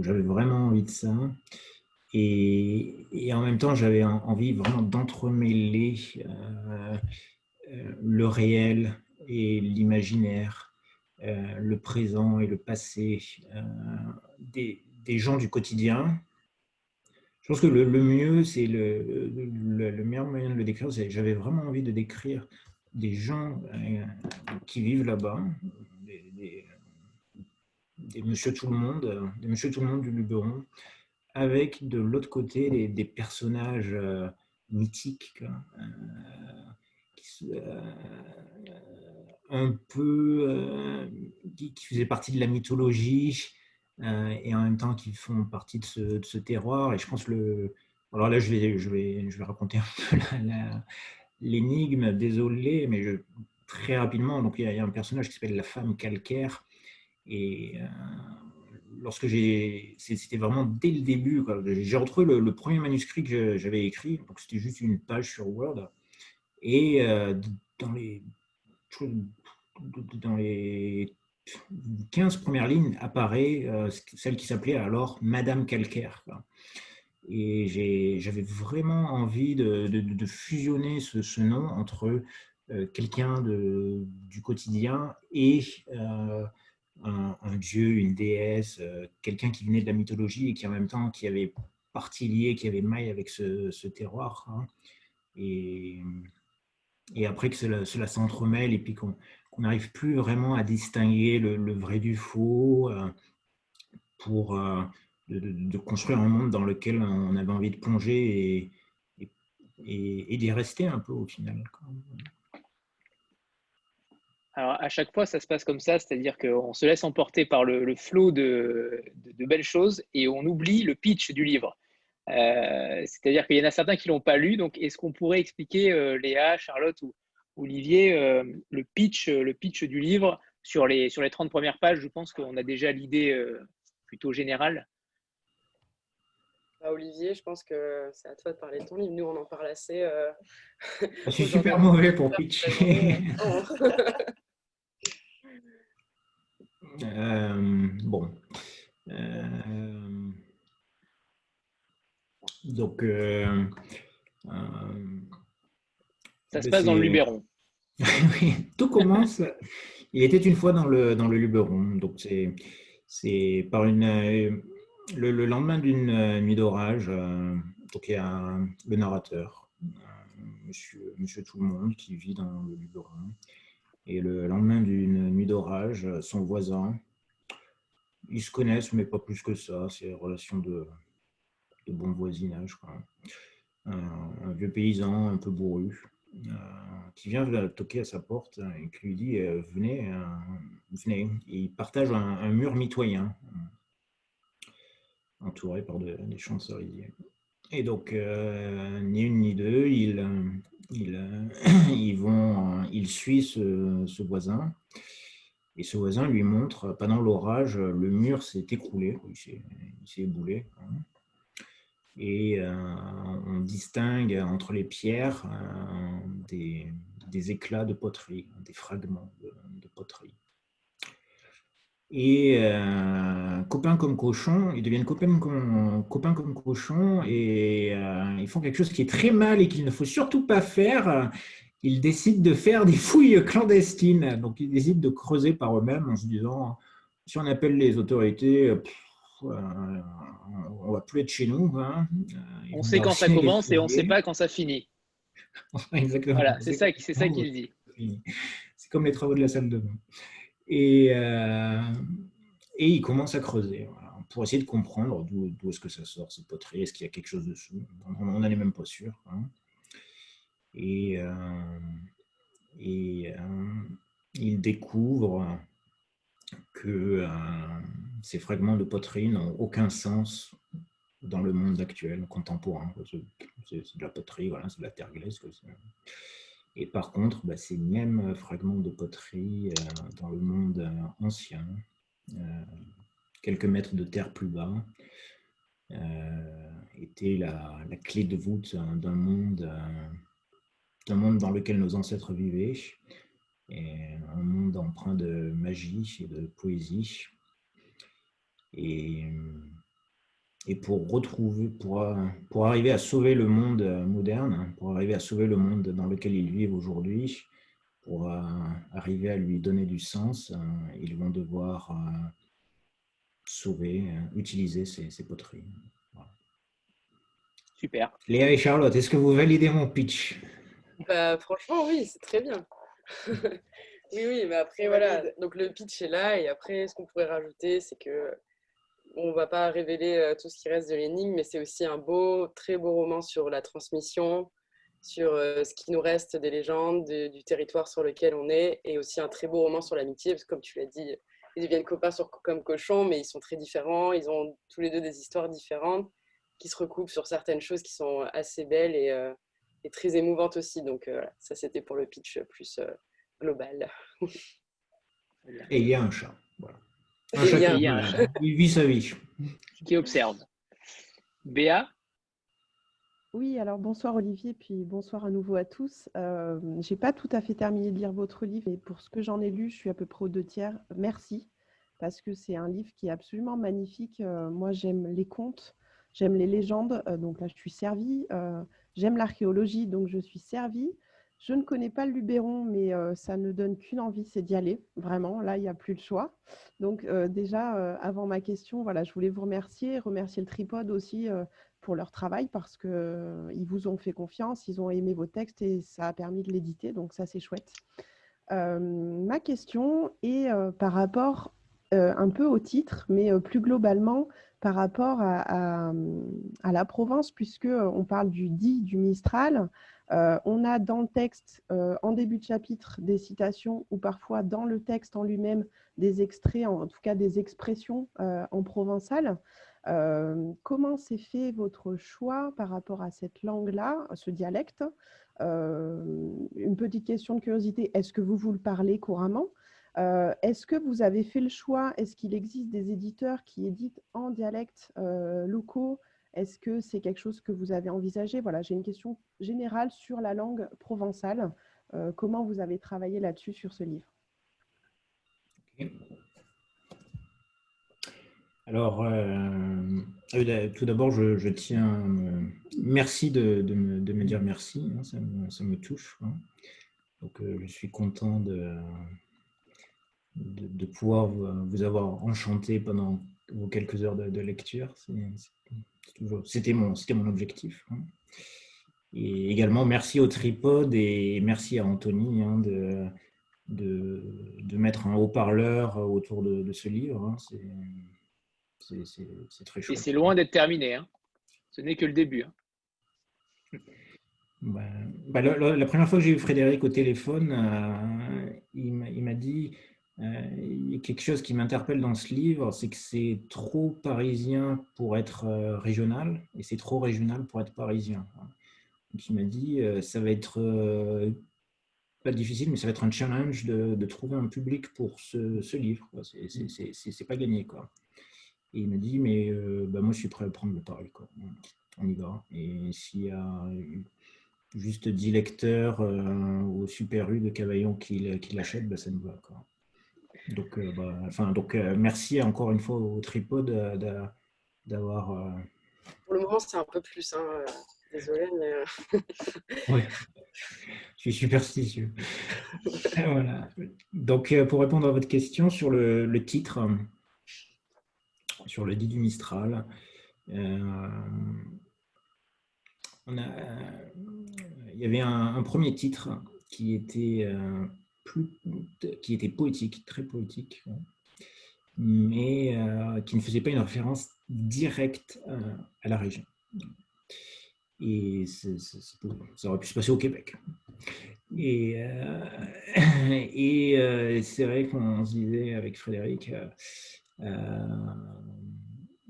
B: J'avais vraiment envie de ça. Et, en même temps, j'avais envie vraiment d'entremêler euh, euh, le réel et l'imaginaire, euh, le présent et le passé des, gens du quotidien. Je pense que le, mieux, c'est le, meilleur moyen de le décrire, c'est j'avais vraiment envie de décrire des gens qui vivent là-bas, des Monsieur Tout le Monde, euh, des Monsieur Tout le Monde du Luberon, avec de l'autre côté des, personnages euh, mythiques euh, un peu qui, faisaient partie de la mythologie et en même temps qui font partie de ce, terroir. Et je pense le. Alors là, je vais, je vais, je vais raconter un peu l'énigme, désolé, mais très rapidement. Donc, il y, a, un personnage qui s'appelle la femme calcaire. Et euh, lorsque j'ai. C'était vraiment dès le début. J'ai retrouvé le, premier manuscrit que j'avais écrit. Donc, c'était juste une page sur Word. Et euh, dans les. Dans les 15 premières lignes apparaît euh, celle qui s'appelait alors Madame Calcaire. Et j'avais vraiment envie de, fusionner ce, nom entre euh, quelqu'un du quotidien et un, dieu, une déesse, euh, quelqu'un qui venait de la mythologie et qui en même temps qui avait partie liée, qui avait maille avec ce, terroir. Hein. Et, après que cela, s'entremêle et puis qu'on n'arrive plus vraiment à distinguer le, vrai du faux pour de, construire un monde dans lequel on avait envie de plonger et d'y rester un peu au final.
A: Alors, à chaque fois, ça se passe comme ça, c'est-à-dire qu'on se laisse emporter par le, flot de, belles choses et on oublie le pitch du livre. Euh, c'est-à-dire qu'il y en a certains qui ne l'ont pas lu. Donc, est-ce qu'on pourrait expliquer, euh, Léa, Charlotte ou Olivier, euh, le, pitch, le pitch du livre sur les, sur les 30 premières pages? Je pense qu'on a déjà l'idée plutôt générale.
F: Bah, Olivier, je pense que c'est à toi de parler de ton livre. Nous, on en parle assez. <laughs>
B: Je suis super mauvais pour <laughs> pitcher. <laughs> Euh, bon. Euh, donc. Euh,
A: Ça se passe dans le Luberon. <laughs>
B: oui, tout commence. Il était une fois dans le, dans le Luberon. Donc, c'est, c'est par une. Le, lendemain d'une nuit d'orage, donc il y a le narrateur, monsieur, monsieur Tout le Monde, qui vit dans le Luberon. Et le lendemain d'une nuit d'orage, son voisin, ils se connaissent, mais pas plus que ça. C'est une relation de, bon voisinage. Un, vieux paysan un peu bourru euh, qui vient toquer à sa porte et qui lui dit euh, Venez, euh, venez. il partage un, mur mitoyen entouré par des champs de cerisier. Et donc, ni une ni deux, il, il, euh, <clears throat> vont, il suit ce, voisin. Et ce voisin lui montre, pendant l'orage, le mur s'est écroulé, il s'est éboulé. Hein. Et euh, on distingue entre les pierres euh, des, éclats de poterie, des fragments de poterie. Et euh, copains comme cochons, ils deviennent copains comme, copains comme cochons et euh, ils font quelque chose qui est très mal et qu'il ne faut surtout pas faire. Ils décident de faire des fouilles clandestines. Donc ils décident de creuser par eux-mêmes en se disant si on appelle les autorités, euh, on va plus être chez nous. Hein.
A: On sait quand ça commence et on ne sait pas quand ça finit. <laughs> Exactement. Voilà, c'est ça, c'est ça qu'il dit.
B: C'est comme les travaux de la salle de bain. Et, euh, et il commence à creuser pour essayer de comprendre d'où est-ce que ça sort, cette poterie, est-ce qu'il y a quelque chose dessous? On n'en est même pas sûr. Hein. Et, euh, euh, il découvre que ces fragments de poterie n'ont aucun sens dans le monde actuel, contemporain. C'est de la poterie, voilà, c'est de la terre glaise. Et par contre, bah, ces mêmes fragments de poterie euh, dans le monde euh, ancien, euh, quelques mètres de terre plus bas, étaient la, clé de voûte d'un monde, d'un monde dans lequel nos ancêtres vivaient, un monde empreint de magie et de poésie. Et pour retrouver, pour, pour arriver à sauver le monde moderne, pour arriver à sauver le monde dans lequel ils vivent aujourd'hui, pour euh, arriver à lui donner du sens, euh, ils vont devoir euh, sauver, utiliser ces, poteries.
A: Super.
B: Léa et Charlotte, est-ce que vous validez mon pitch?
F: Bah, Franchement, oui, c'est très bien. <laughs> oui, oui, mais après, voilà. Donc le pitch est là, et après, ce qu'on pourrait rajouter, c'est que on ne va pas révéler euh, tout ce qui reste de l'énigme, mais c'est aussi un beau, très beau roman sur la transmission sur ce qui nous reste des légendes, du territoire sur lequel on est, et aussi un très beau roman sur l'amitié, parce que comme tu l'as dit, ils deviennent copains sur, comme cochons, mais ils sont très différents, ils ont tous les deux des histoires différentes qui se recoupent sur certaines choses qui sont assez belles et, et très émouvantes aussi. Donc ça, c'était pour le pitch plus global. <laughs>
B: Et il y a un chat. Voilà. Un. Il vit sa vie.
A: Qui observe. Béa
H: oui, alors bonsoir Olivier, puis bonsoir à nouveau à tous. Euh, je n'ai pas tout à fait terminé de lire votre livre et pour ce que j'en ai lu, je suis à peu près aux deux tiers. Merci, parce que c'est un livre qui est absolument magnifique. Euh, moi, j'aime les contes, j'aime les légendes, euh, donc là, je suis servie. j'aime l'archéologie, donc je suis servie. Je ne connais pas le Luberon, mais ça ne donne qu'une envie, c'est d'y aller. Vraiment, là, il n'y a plus le choix. Donc déjà, avant ma question, voilà, je voulais vous remercier, remercier le Tripode aussi pour leur travail parce qu'ils vous ont fait confiance, ils ont aimé vos textes et ça a permis de l'éditer. Donc ça, c'est chouette. ma question est par rapport un peu au titre, mais plus globalement par rapport à, à la Provence, puisqu'on parle du dit du Mistral. Euh, on a dans le texte, euh, en début de chapitre, des citations ou parfois dans le texte en lui-même des extraits, en, tout cas des expressions euh, en provençal. comment s'est fait votre choix par rapport à cette langue-là, ce dialecte? Une petite question de curiosité, est-ce que vous vous le parlez couramment? Est-ce que vous avez fait le choix? Est-ce qu'il existe des éditeurs qui éditent en dialecte locaux est-ce que c'est quelque chose que vous avez envisagé? Voilà, j'ai une question générale sur la langue provençale. Euh, comment vous avez travaillé là-dessus sur ce livre?
B: Alors, euh, euh, tout d'abord, je, tiens. merci de, me, dire merci, hein, ça, me, touche. Hein. Je suis content de, de, pouvoir vous avoir enchanté pendant vos quelques heures de, lecture. C'était mon, mon objectif. Hein. Et également, merci au tripode et merci à Anthony hein, de, de, mettre un haut-parleur autour de, ce livre. Hein. C'est très chouette.
A: Et c'est loin d'être terminé. Ce n'est que le début.
B: Bah, bah, la, première fois que j'ai eu Frédéric au téléphone, euh, il m'a dit il y a quelque chose qui m'interpelle dans ce livre, c'est que c'est trop parisien pour être euh, régional et c'est trop régional pour être parisien. Donc il m'a dit, euh, ça va être pas difficile, mais ça va être un challenge de, trouver un public pour ce, livre. C'est pas gagné. Quoi. Et il m'a dit, mais bah, moi je suis prêt à prendre le pari. Quoi. On y va. Et s'il y a juste 10 lecteurs au Super U de Cavaillon qui, qui l'achètent, bah, ça nous va. Quoi. Donc, euh, bah, enfin, donc euh, merci encore une fois au tripode d'avoir. Euh,
F: Pour le moment, c'est un peu plus. Hein, désolé, mais. <laughs>
B: oui, je suis superstitieux. <laughs> voilà. Donc, pour répondre à votre question sur le, le titre, sur le dit du Mistral, on a, il y avait un, un premier titre qui était qui était poétique, très poétique, mais euh, qui ne faisait pas une référence directe euh, à la région. Et ça aurait pu se passer au Québec. Et, euh, <laughs> c'est vrai qu'on se disait avec Frédéric,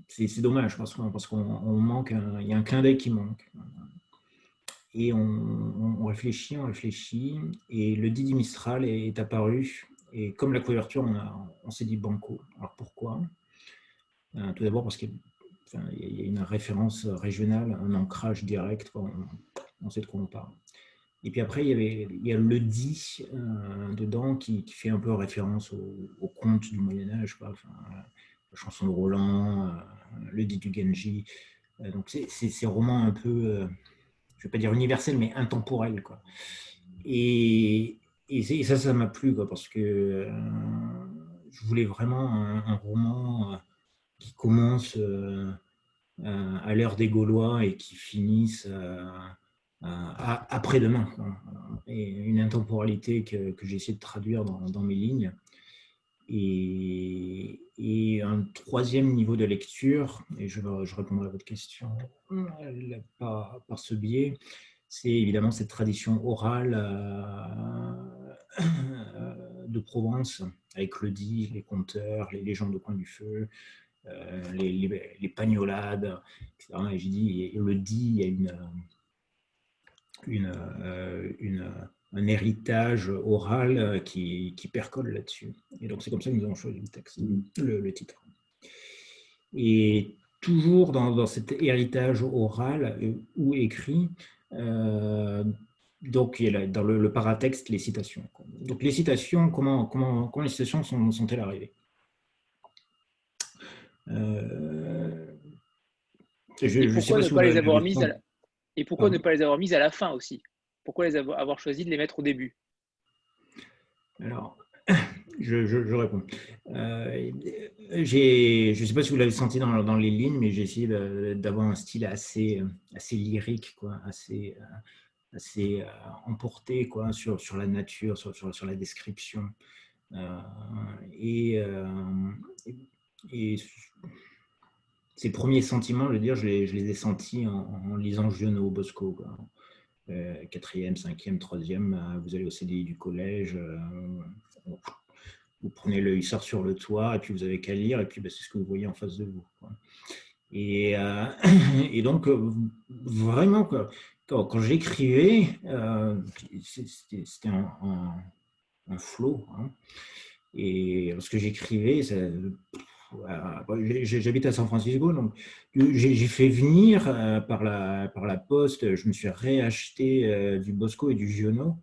B: c'est dommage parce qu'on manque, il y a un clin d'œil qui manque. Et on, réfléchit, on réfléchit, et le Didi Mistral est, apparu. Et comme la couverture, on, s'est dit banco. Alors pourquoi? Euh, Tout d'abord parce qu'il y a une référence régionale, un ancrage direct, on, sait de quoi on parle. Et puis après, il y, avait, a le dit euh, dedans qui, fait un peu référence au, conte du Moyen-Âge, la chanson de Roland, euh, le dit du Genji. donc c'est ces romans un peu je ne vais pas dire universel, mais intemporel. Quoi. Et, ça, ça m'a plu, quoi, parce que euh, je voulais vraiment un, roman euh, qui commence euh, à l'heure des Gaulois et qui finisse après-demain. Et une intemporalité que, j'ai essayé de traduire dans mes lignes. Et, un troisième niveau de lecture, et je, je répondrai à votre question par, ce biais, c'est évidemment cette tradition orale de Provence, avec le dit, les conteurs, les légendes au coin du feu, les, les, pagnolades, etc. Et j'ai dit, le dit, il y a une, une, une un héritage oral qui, qui percole là-dessus. Et donc c'est comme ça que nous avons choisi le texte, le, titre. Et toujours dans, dans, cet héritage oral ou écrit, euh, donc il y a dans le, paratexte les citations. Donc les citations, comment, comment, comment les citations sont, sont-elles arrivées?
A: Euh, je, et pourquoi, ne, pas les avoir mises à la... et pourquoi ne pas les avoir mises à la fin aussi? Pourquoi les avoir, choisi de les mettre au début?
B: Alors, <coughs> je, réponds. Euh, je ne sais pas si vous l'avez senti dans, les lignes, mais j'ai essayé d'avoir un style assez, assez lyrique, quoi, assez, assez euh, emporté quoi, sur, sur la nature, sur, sur, la description. Euh, et, ces premiers sentiments, je veux dire, je les, ai sentis en, lisant Giono Bosco. Euh, quatrième, cinquième, troisième, euh, vous allez au CDI du collège, euh, vous prenez le sort sur le toit, et puis vous avez qu'à lire, et puis ben, c'est ce que vous voyez en face de vous. <coughs> Et, donc, vraiment, quand, j'écrivais, c'était un, un, flot. Hein. Et lorsque j'écrivais, J'habite à San Francisco, donc j'ai fait venir euh, par, la, par la poste, je me suis réacheté euh, du Bosco et du Giono.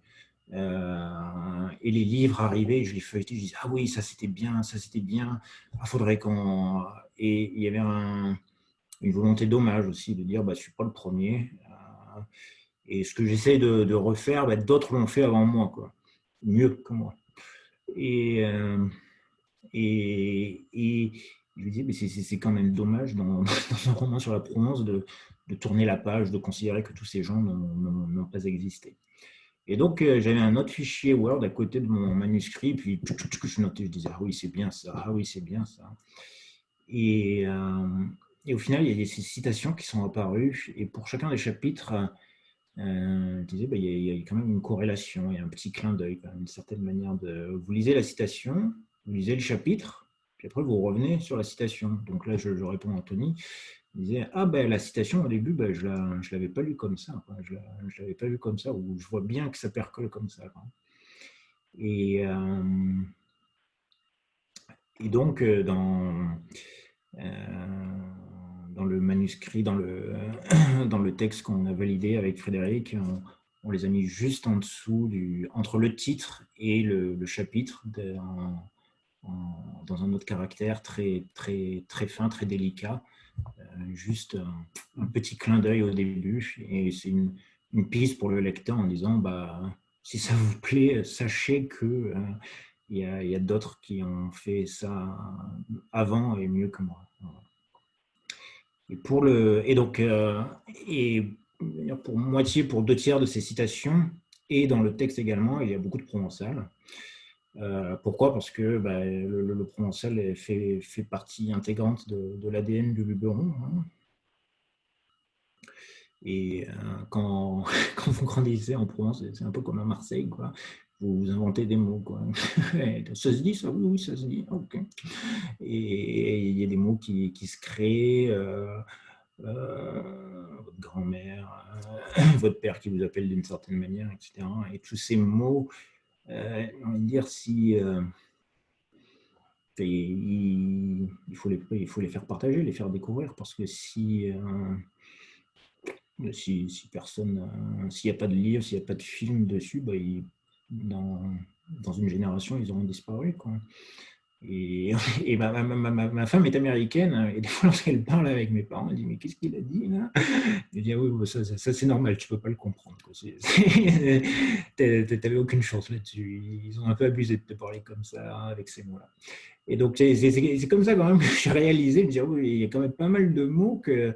B: Euh, et les livres arrivaient, je les feuilletais, je disais Ah oui, ça c'était bien, ça c'était bien. Il ah, faudrait qu'on. Et il y avait une volonté d'hommage aussi de dire bah, Je suis pas le premier. et ce que j'essaie de, refaire, bah, d'autres l'ont fait avant moi, mieux que moi. Et. Et, je lui dis, mais c'est quand même dommage <laughs> dans, un roman sur la Provence de, tourner la page, de considérer que tous ces gens n'ont pas existé. Et donc, euh, j'avais un autre fichier Word à côté de mon manuscrit, puis je notais, je disais, ah oui, c'est bien ça, ah oui, c'est bien ça. Et, euh, et, au final, il y a ces citations qui sont apparues, et pour chacun des chapitres, euh, je disais, bah, il, y a, quand même une corrélation, il y a un petit clin d'œil, une certaine manière de... Vous lisez la citation, vous lisez le chapitre, puis après vous revenez sur la citation. Donc là, je, réponds à Anthony. Il disait Ah, ben la citation au début, ben, je ne l'avais pas lu comme ça. Je ne l'avais pas lu comme ça, ou je vois bien que ça percole comme ça. Et, euh, et donc, euh, dans, euh, dans le manuscrit, dans le, <clears throat> dans le texte qu'on a validé avec Frédéric, on, les a mis juste en dessous, du, entre le titre et le, chapitre. Dans un autre caractère très, très, très fin, très délicat. Euh, juste un, petit clin d'œil au début. Et c'est une, piste pour le lecteur en disant bah, si ça vous plaît, sachez que. Euh, il y a, a d'autres qui ont fait ça avant et mieux que moi. Et, pour le, et donc, euh, et pour moitié, pour deux tiers de ces citations, et dans le texte également, il y a beaucoup de provençal. Euh, pourquoi? Parce que bah, le, provençal fait, partie intégrante de, l'ADN du Luberon. Hein. Et euh, <laughs> quand, vous grandissez en Provence, c'est un peu comme à Marseille, quoi. Vous, inventez des mots, quoi. <laughs> ça se dit, ça? Oui, ça se dit. Ok. Et il y a des mots qui, qui se créent. Euh, votre grand-mère, <coughs> votre père qui vous appelle d'une certaine manière, etc. Et tous ces mots euh, dire si euh, il, faut les, il faut les faire partager, les faire découvrir, parce que si, euh, si, personne, s'il n'y a pas de livre, s'il n'y a pas de film dessus, bah, dans, dans, une génération, ils auront disparu. Et, ma, femme est américaine, et des fois, <laughs> lorsqu'elle parle avec mes parents, elle dit Mais qu'est-ce qu'il a dit là? Je dis ah Oui, ça, c'est normal, tu peux pas le comprendre. Tu <laughs> n'avais aucune chance là-dessus. Ils ont un peu abusé de te parler comme ça, avec ces mots-là. Et donc, c'est comme ça quand même que j'ai réalisé de dire Oui, il y a quand même pas mal de mots que,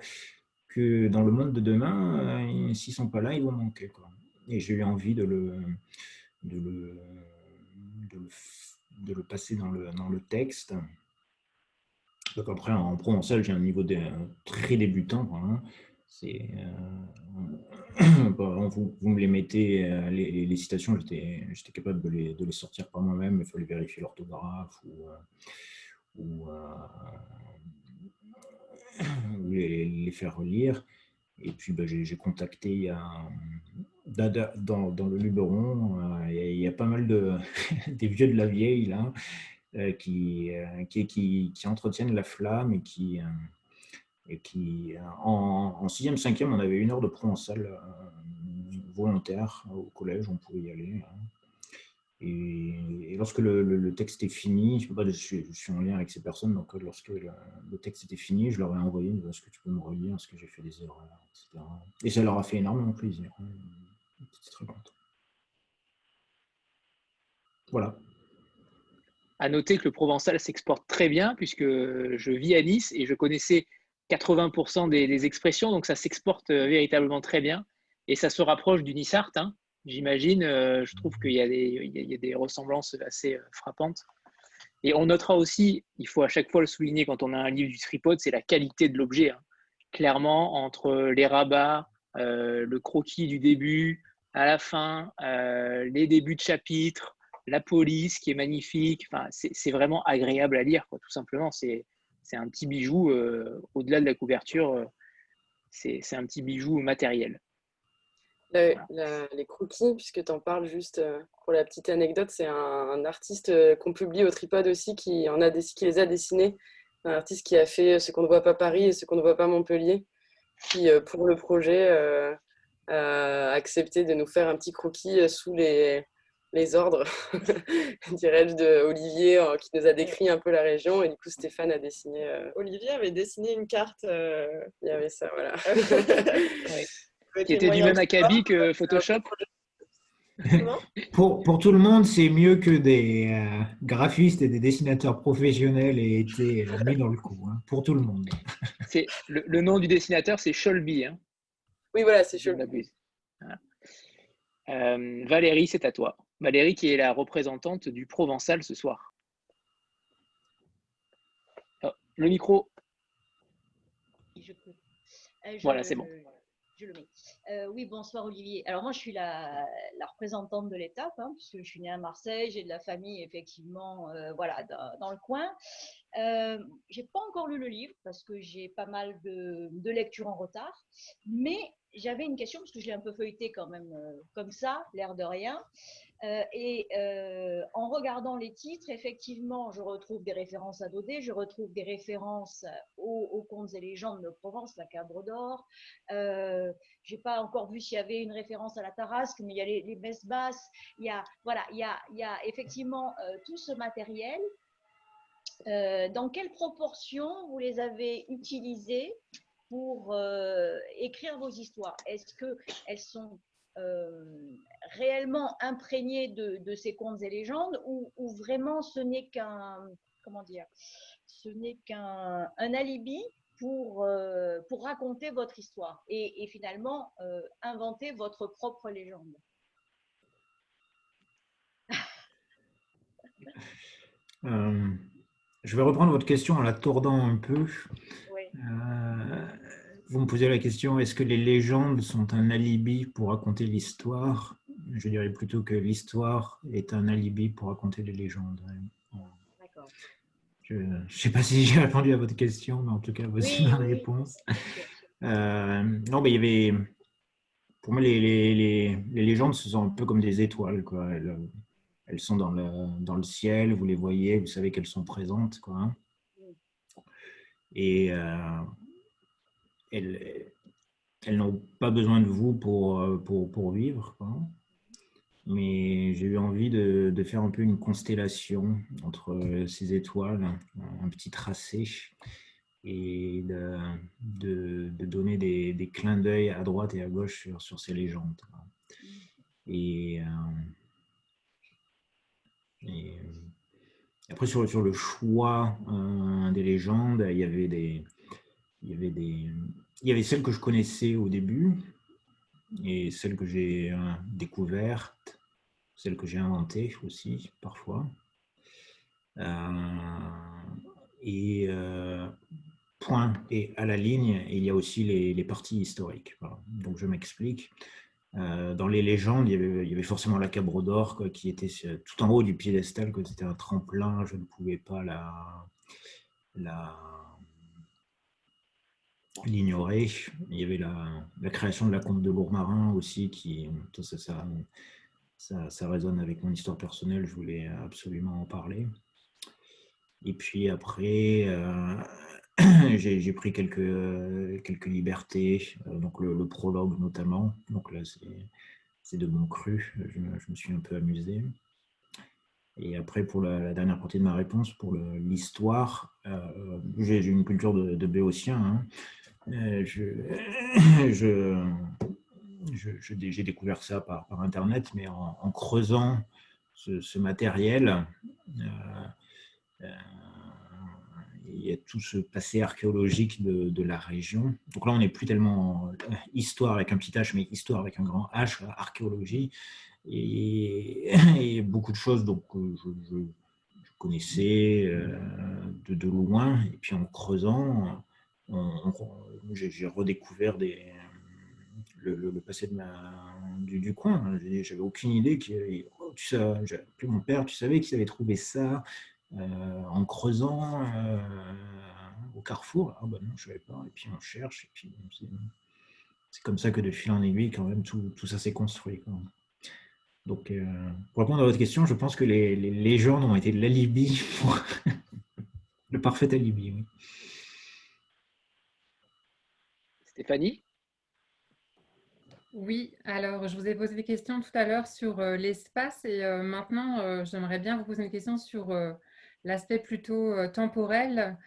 B: dans le monde de demain, euh, s'ils ne sont pas là, ils vont manquer. Et j'ai eu envie de le, de de le de le passer dans le, dans le texte. Donc après, en provençal, j'ai un niveau très débutant. c'est <clears throat> vous, vous, me les mettez, les, les, citations, j'étais capable de les, de les, sortir par moi-même, il fallait vérifier l'orthographe ou, ou, <clears throat> ou les, les, faire relire. Et puis bah, j'ai contacté il y a, dans, dans, le Luberon, euh, il y a pas mal de <laughs> des vieux de la vieille euh, qui, euh, qui, qui, entretiennent la flamme et qui, et qui en, en 6e, 5e, on avait une heure de provençal volontaire au collège, on pouvait y aller. Hein. Et, lorsque le, texte est fini, je, suis, en lien avec ces personnes, donc lorsque le, texte était fini, je leur ai envoyé est-ce que tu peux me relire, est-ce que j'ai fait des erreurs, etc. Et ça leur a fait énormément plaisir. J'étais Voilà.
A: À noter que le provençal s'exporte très bien, puisque je vis à Nice et je connaissais 80% des, expressions, donc ça s'exporte euh, véritablement très bien. Et ça se rapproche du Nice Art, hein, j'imagine. Euh, je trouve qu'il y, a des ressemblances assez euh, frappantes. Et on notera aussi, il faut à chaque fois le souligner quand on a un livre du tripode, c'est la qualité de l'objet. Hein. Clairement, entre les rabats, le croquis du début à la fin, les débuts de chapitre, la police qui est magnifique, enfin, c'est vraiment agréable à lire, quoi, tout simplement. C'est un petit bijou, au-delà de la couverture, c'est un petit bijou matériel
F: les croquis, puisque tu en parles juste euh, pour la petite anecdote, c'est un, artiste euh, qu'on publie au Tripod aussi qui, en a, qui les a dessinés. Un artiste qui a fait Ce qu'on ne voit pas Paris et Ce qu'on ne voit pas Montpellier, qui, euh, pour le projet, accepté de nous faire un petit croquis sous les, les ordres, <laughs> dirais-je, de Olivier, qui nous a décrit un peu la région. Et du coup, Stéphane a dessiné.
E: Olivier avait dessiné une carte.
F: Il y avait ça, voilà. <laughs>
A: qui était du même acabit que Photoshop
B: pour, pour, tout le monde, c'est mieux que des euh, graphistes et des dessinateurs professionnels aient été euh, mis dans le coup. Hein, pour tout le monde.
A: C'est, le, nom du dessinateur, c'est Sholby. Hein.
F: Oui, voilà, c'est Sholby.
A: Euh, Valérie, c'est à toi. Valérie qui est la représentante du Provençal ce soir. Oh, le micro. voilà, c'est bon.
I: Euh, oui, bonsoir Olivier. Alors moi, je suis la, représentante de l'étape, hein, puisque je suis née à Marseille, j'ai de la famille effectivement, euh, voilà, dans, le coin. Euh, j'ai pas encore lu le livre parce que j'ai pas mal de, de lectures en retard, mais j'avais une question parce que je l'ai un peu feuilleté quand même euh, comme ça, l'air de rien. Euh, et euh, en regardant les titres, effectivement, je retrouve des références à Daudet, je retrouve des références aux, contes et légendes de Provence, la Cabre d'Or. Euh, J'ai pas encore vu s'il y avait une référence à la Tarasque, mais il y a les, les messes basses. Il y a, voilà, il y a, il y a effectivement tout ce matériel. dans quelle proportion vous les avez utilisés? Pour écrire vos histoires Est-ce qu'elles sont euh, réellement imprégné de, ces contes et légendes ou, vraiment ce n'est qu'un comment dire ce n'est qu'un un alibi pour, euh, pour raconter votre histoire et, finalement euh, inventer votre propre légende? <laughs>
B: je vais reprendre votre question en la tordant un peu. Oui vous me posez la question, est-ce que les légendes sont un alibi pour raconter l'histoire? Je dirais plutôt que l'histoire est un alibi pour raconter les légendes. Je ne sais pas si j'ai répondu à votre question, mais en tout cas, voici ma réponse. Euh, non, mais il y avait. Pour moi, les, les, les, légendes, ce sont un peu comme des étoiles. Quoi. Elles, sont dans le, dans le ciel, vous les voyez, vous savez qu'elles sont présentes. Quoi. Et euh, elles, n'ont pas besoin de vous pour, euh, pour, pour vivre. Mais j'ai eu envie de, de, faire un peu une constellation entre euh, ces étoiles, un, petit tracé, et de, de, donner des, des, clins d'œil à droite et à gauche sur, sur ces légendes. Et après, sur, sur, le choix des légendes, il y avait des, il y avait des, il y avait celles que je connaissais au début et celles que j'ai euh, découvertes, celles que j'ai inventées aussi parfois. Euh, et euh, point et à la ligne, il y a aussi les, parties historiques. Donc je m'explique. Euh, dans les légendes, il y, avait, forcément la cabre d'or qui était tout en haut du piédestal, c'était un tremplin, je ne pouvais pas l'ignorer. Il y avait la, création de la comte de Lourmarin aussi, qui ça, résonne avec mon histoire personnelle, je voulais absolument en parler. Et puis après, euh, <clears throat> j'ai pris quelques, quelques libertés, euh, donc le, prologue notamment. Donc là, c'est de mon cru, je, me suis un peu amusé. Et après, pour la, dernière partie de ma réponse, pour l'histoire, euh, j'ai une culture de, de béotien. Hein. je, <clears throat> j'ai découvert ça par, Internet, mais en, creusant ce, matériel, euh, il y a tout ce passé archéologique de, la région. Donc là, on n'est plus tellement histoire avec un petit H, mais histoire avec un grand H, archéologie. Et, beaucoup de choses donc, je, connaissais euh, de, loin. Et puis en creusant, j'ai redécouvert des, le, passé de ma, du, coin. J'avais aucune idée. que oh, tu j'ai appelé mon père, tu savais qu'il avait trouvé ça euh, en creusant euh, au carrefour. Ah ben non, je ne savais pas. Et puis on cherche. Et puis c'est comme ça que de fil en aiguille, quand même, tout, tout ça s'est construit. Donc, euh, pour répondre à votre question, je pense que les, les légendes ont été l'alibi pour <laughs> le parfait alibi. Oui.
A: Stéphanie?
D: Oui, alors je vous ai posé des questions tout à l'heure sur l'espace et maintenant j'aimerais bien vous poser une question sur l'aspect plutôt temporel.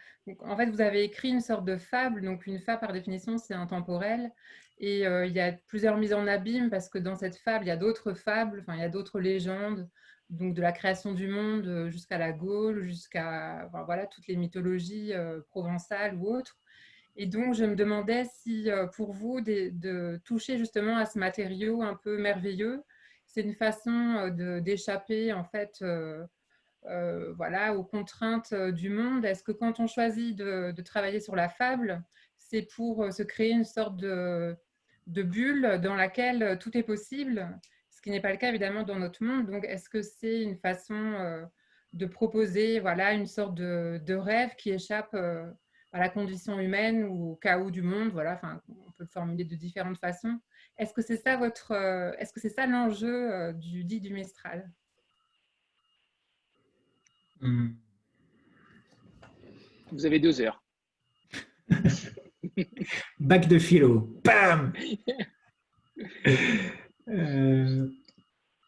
D: en fait, vous avez écrit une sorte de fable. Donc, une fable, par définition, c'est intemporel. Et il y a plusieurs mises en abîme parce que dans cette fable, il y a d'autres fables, enfin, il y a d'autres légendes, donc de la création du monde jusqu'à la Gaule, jusqu'à voilà, toutes les mythologies provençales ou autres. Et donc, je me demandais si pour vous, de, toucher justement à ce matériau un peu merveilleux, c'est une façon d'échapper en fait euh, voilà, aux contraintes euh, du monde Est-ce que quand on choisit de, travailler sur la fable, c'est pour euh, se créer une sorte de, bulle dans laquelle tout est possible Ce qui n'est pas le cas évidemment dans notre monde. Donc, est-ce que c'est une façon de proposer voilà, une sorte de, rêve qui échappe à la condition humaine ou au chaos du monde? Voilà, enfin, On peut le formuler de différentes façons. Est-ce que c'est ça votre, est-ce que c'est ça l'enjeu du dit du Mistral?
A: Hmm. Vous avez deux heures. <laughs>
B: Bac de philo. Bam euh,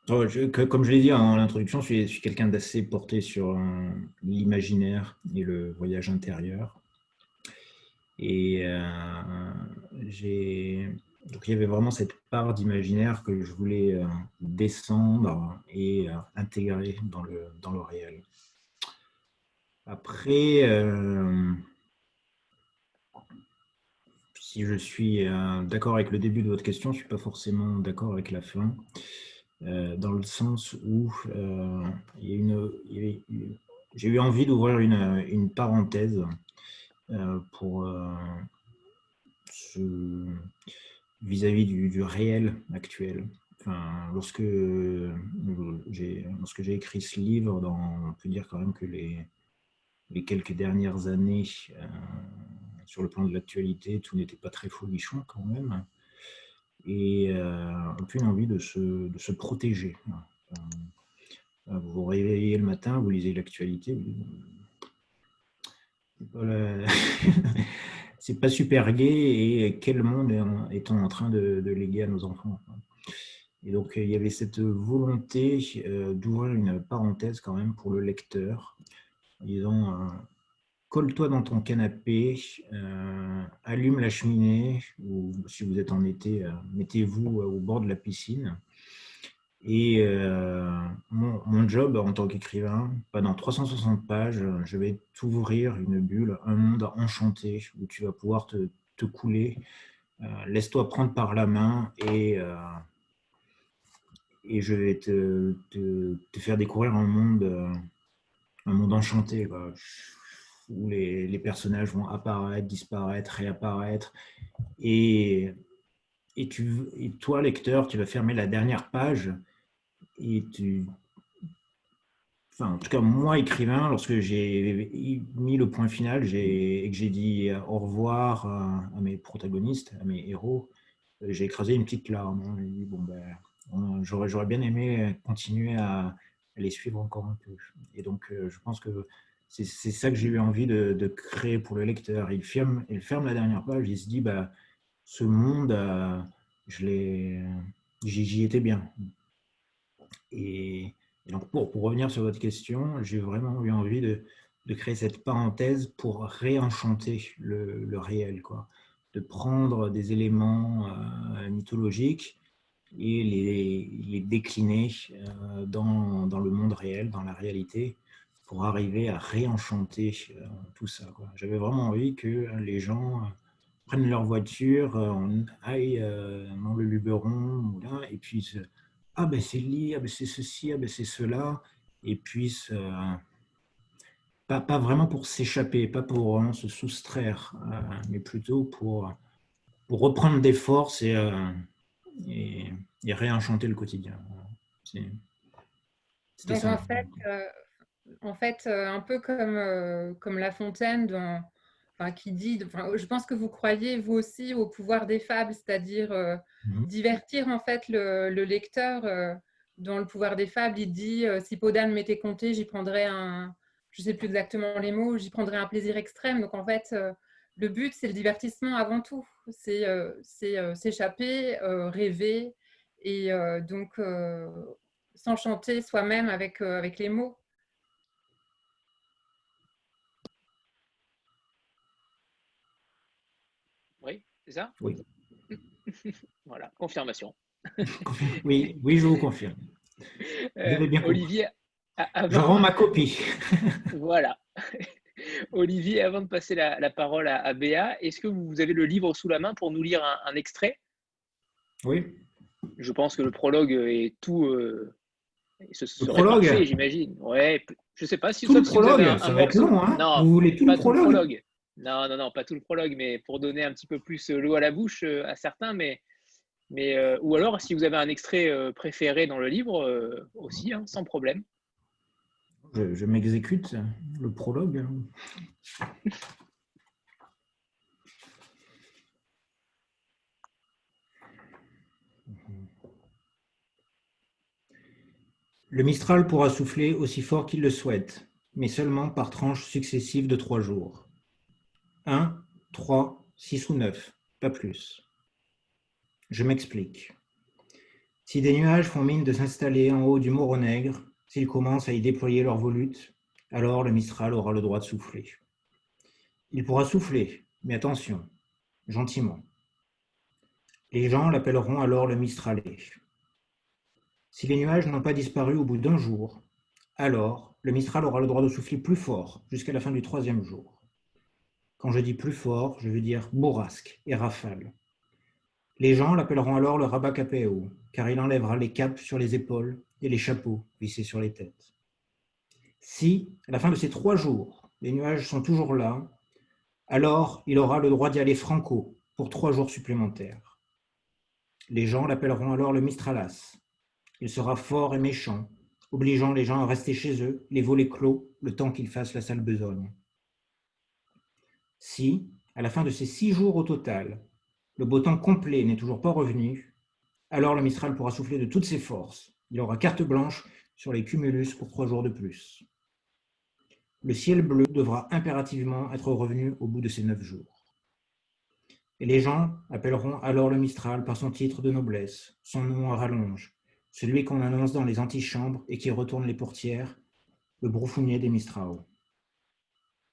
B: oh, Comme je l'ai dit en introduction, je suis, quelqu'un d'assez porté sur euh, l'imaginaire et le voyage intérieur. Et euh, j'ai. Donc il y avait vraiment cette part d'imaginaire que je voulais descendre et intégrer dans le, dans le réel. Après, euh, si je suis euh, d'accord avec le début de votre question, je ne suis pas forcément d'accord avec la fin, euh, dans le sens où j'ai eu envie d'ouvrir une, parenthèse pour vis-à-vis du, réel actuel. lorsque j'ai écrit ce livre, on peut dire quand même que les, les quelques dernières années, euh, sur le plan de l'actualité, tout n'était pas très folichon quand même. Et euh, on a une envie de se, de se protéger. vous vous réveillez le matin, vous lisez l'actualité. <laughs> C'est pas super gai et quel monde est-on en train de, léguer à nos enfants Et donc il y avait cette volonté euh, d'ouvrir une parenthèse quand même pour le lecteur disons, euh, colle-toi dans ton canapé, euh, allume la cheminée, ou si vous êtes en été, euh, mettez-vous au bord de la piscine. Et mon, job en tant qu'écrivain, pendant 360 pages, je vais t'ouvrir une bulle, un monde enchanté où tu vas pouvoir te, couler. Laisse-toi prendre par la main et, et je vais te, te, te, faire découvrir un monde un monde enchanté. où les, personnages vont apparaître, disparaître, réapparaître. Et, et, tu, et toi, lecteur, tu vas fermer la dernière page et tu, Enfin, en tout cas, moi, écrivain, lorsque j'ai mis le point final et que j'ai dit au revoir à, mes protagonistes, à mes héros, j'ai écrasé une petite larme. Bon, ben, j'aurais bien aimé continuer à, les suivre encore un peu. Et donc, euh, je pense que c'est ça que j'ai eu envie de, créer pour le lecteur. Il ferme, la dernière page, il se dit, bah, ce monde, euh, j'y étais bien. Et, donc, pour, revenir sur votre question, j'ai vraiment eu envie de, créer cette parenthèse pour réenchanter le, le, réel, quoi. de prendre des éléments euh, mythologiques et les, décliner euh, dans, dans, le monde réel, dans la réalité, pour arriver à réenchanter euh, tout ça. J'avais vraiment envie que les gens prennent leur voiture, aillent dans le Luberon, et puis ah ben c'est lit, ah ben c'est ceci, ah ben c'est cela, et puis pas, pas, vraiment pour s'échapper, pas pour se soustraire, euh, mais plutôt pour, pour reprendre des forces et, euh, et, réenchanter le quotidien.
D: Donc en fait, euh, en fait, un peu comme, comme La Fontaine dans qui dit, je pense que vous croyez vous aussi au pouvoir des fables, c'est-à-dire euh, mhm. divertir en fait le, lecteur. Euh, dans le pouvoir des fables, il dit euh, si Podane m'était compté, j'y prendrais un, je sais plus exactement les mots, j'y prendrais un plaisir extrême. Donc en fait, le but c'est le divertissement avant tout, c'est s'échapper, rêver et donc s'enchanter soi-même avec avec les mots.
A: c'est ça?
B: Oui. <laughs>
A: voilà, confirmation. <laughs>
B: oui, oui, je vous confirme.
A: Euh, bien Olivier,
B: avant... je rends ma copie. <laughs>
A: voilà. Olivier, avant de passer la, parole à, Béa, est-ce que vous avez le livre sous la main pour nous lire un, extrait?
B: Oui.
A: Je pense que le prologue est tout. Euh,
B: ce le prologue
A: j'imagine. Ouais, je sais pas si
B: tout le prologue, ça va être long. Hein
A: non,
B: vous voulez tout le prologue?
A: non, non, non, pas tout le prologue, mais pour donner un petit peu plus euh, l'eau à la bouche euh, à certains. Mais, mais, euh, ou alors, si vous avez un extrait préféré dans le livre, aussi, hein, sans problème.
B: Je, m'exécute le prologue. Le Mistral pourra souffler aussi fort qu'il le souhaite, mais seulement par tranches successives de trois jours. 1, 3, 6 ou 9, pas plus. Je m'explique. Si des nuages font mine de s'installer en haut du Moronègre, s'ils commencent à y déployer leur volute, alors le Mistral aura le droit de souffler. Il pourra souffler, mais attention, gentiment. Les gens l'appelleront alors le Mistralé. Si les nuages n'ont pas disparu au bout d'un jour, alors le Mistral aura le droit de souffler plus fort jusqu'à la fin du troisième jour. Quand je dis plus fort, je veux dire bourrasque et rafale. Les gens l'appelleront alors le rabat capéo, car il enlèvera les capes sur les épaules et les chapeaux vissés sur les têtes. Si, à la fin de ces trois jours, les nuages sont toujours là, alors il aura le droit d'y aller franco pour trois jours supplémentaires. Les gens l'appelleront alors le Mistralas. Il sera fort et méchant, obligeant les gens à rester chez eux, les volets clos, le temps qu'ils fassent la sale besogne. Si, à la fin de ces six jours au total, le beau temps complet n'est toujours pas revenu, alors le Mistral pourra souffler de toutes ses forces. Il aura carte blanche sur les cumulus pour trois jours de plus. Le ciel bleu devra impérativement être revenu au bout de ces neuf jours. Et les gens appelleront alors le Mistral par son titre de noblesse, son nom à rallonge, celui qu'on annonce dans les antichambres et qui retourne les portières, le broufounier des Mistrao.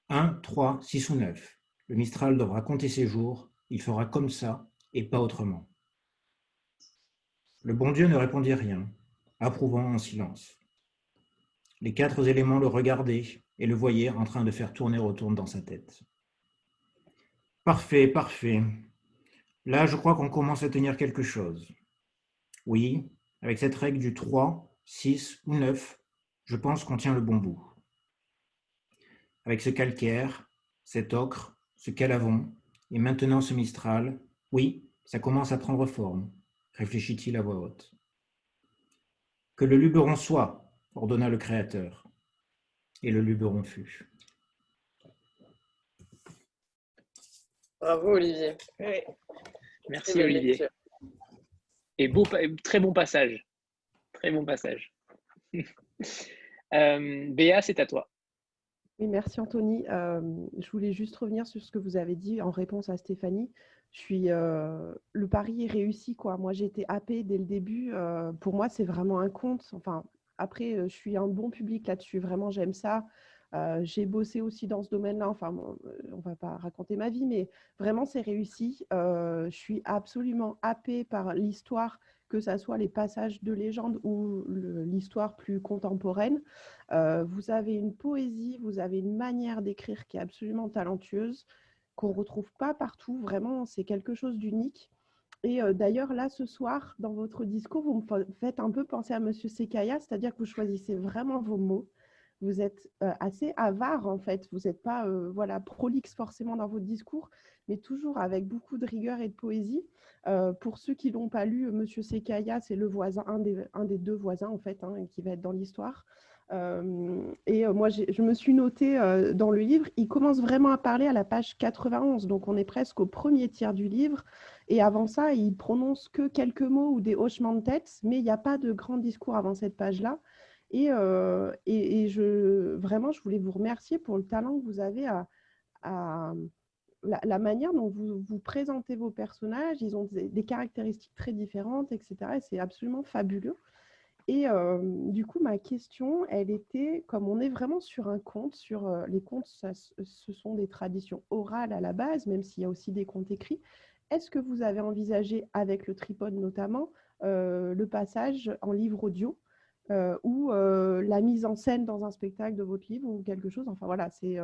B: 1, 3, 6 ou 9. Le Mistral devra compter ses jours, il fera comme ça et pas autrement. Le bon Dieu ne répondit rien, approuvant en silence. Les quatre éléments le regardaient et le voyaient en train de faire tourner autour dans sa tête. Parfait, parfait. Là, je crois qu'on commence à tenir quelque chose. Oui, avec cette règle du 3, 6 ou 9, je pense qu'on tient le bon bout. Avec ce calcaire, cet ocre, ce calavon, et maintenant ce mistral, oui, ça commence à prendre forme, réfléchit-il à voix haute. Que le luberon soit, ordonna le Créateur, et le luberon fut.
F: Bravo Olivier.
A: Merci Olivier. Et beau, très bon passage. Très bon passage. <laughs> euh, Béa, c'est à toi.
H: Oui, merci Anthony. Euh, je voulais juste revenir sur ce que vous avez dit en réponse à Stéphanie. Je suis, euh, le pari est réussi. Quoi. Moi, j'ai été happée dès le début. Euh, pour moi, c'est vraiment un conte. Enfin, après, je suis un bon public là-dessus. Vraiment, j'aime ça. j'ai bossé aussi dans ce domaine-là. Enfin, on ne va pas raconter ma vie, mais vraiment, c'est réussi. je suis absolument happée par l'histoire que ce soit les passages de légende ou l'histoire plus contemporaine. Euh, vous avez une poésie, vous avez une manière d'écrire qui est absolument talentueuse, qu'on ne retrouve pas partout. Vraiment, c'est quelque chose d'unique. Et euh, d'ailleurs, là, ce soir, dans votre discours, vous me faites un peu penser à Monsieur Sekaya, c'est-à-dire que vous choisissez vraiment vos mots. Vous êtes euh, assez avare, en fait. Vous n'êtes pas voilà, prolixe forcément dans votre discours, mais toujours avec beaucoup de rigueur et de poésie. Euh, pour ceux qui ne l'ont pas lu, Monsieur Sekaya, c'est le voisin, un des, un des, deux voisins en fait, hein, qui va être dans l'histoire. Euh, et euh, moi, je me suis notée dans le livre, il commence vraiment à parler à la page 91, donc on est presque au premier tiers du livre. Et avant ça, il prononce que quelques mots ou des hochements de tête, mais il n'y a pas de grand discours avant cette page-là. Et, vraiment, je voulais vous remercier pour le talent que vous avez à, la, manière dont vous, vous, présentez vos personnages, ils ont des, caractéristiques très différentes, etc. Et c'est absolument fabuleux. Et du coup, ma question, elle était, comme on est vraiment sur un conte, sur les contes, ce sont des traditions orales à la base, même s'il y a aussi des contes écrits. Est-ce que vous avez envisagé, avec le tripode notamment, le passage en livre audio ou la mise en scène dans un spectacle de votre livre ou quelque chose? Enfin voilà, c'est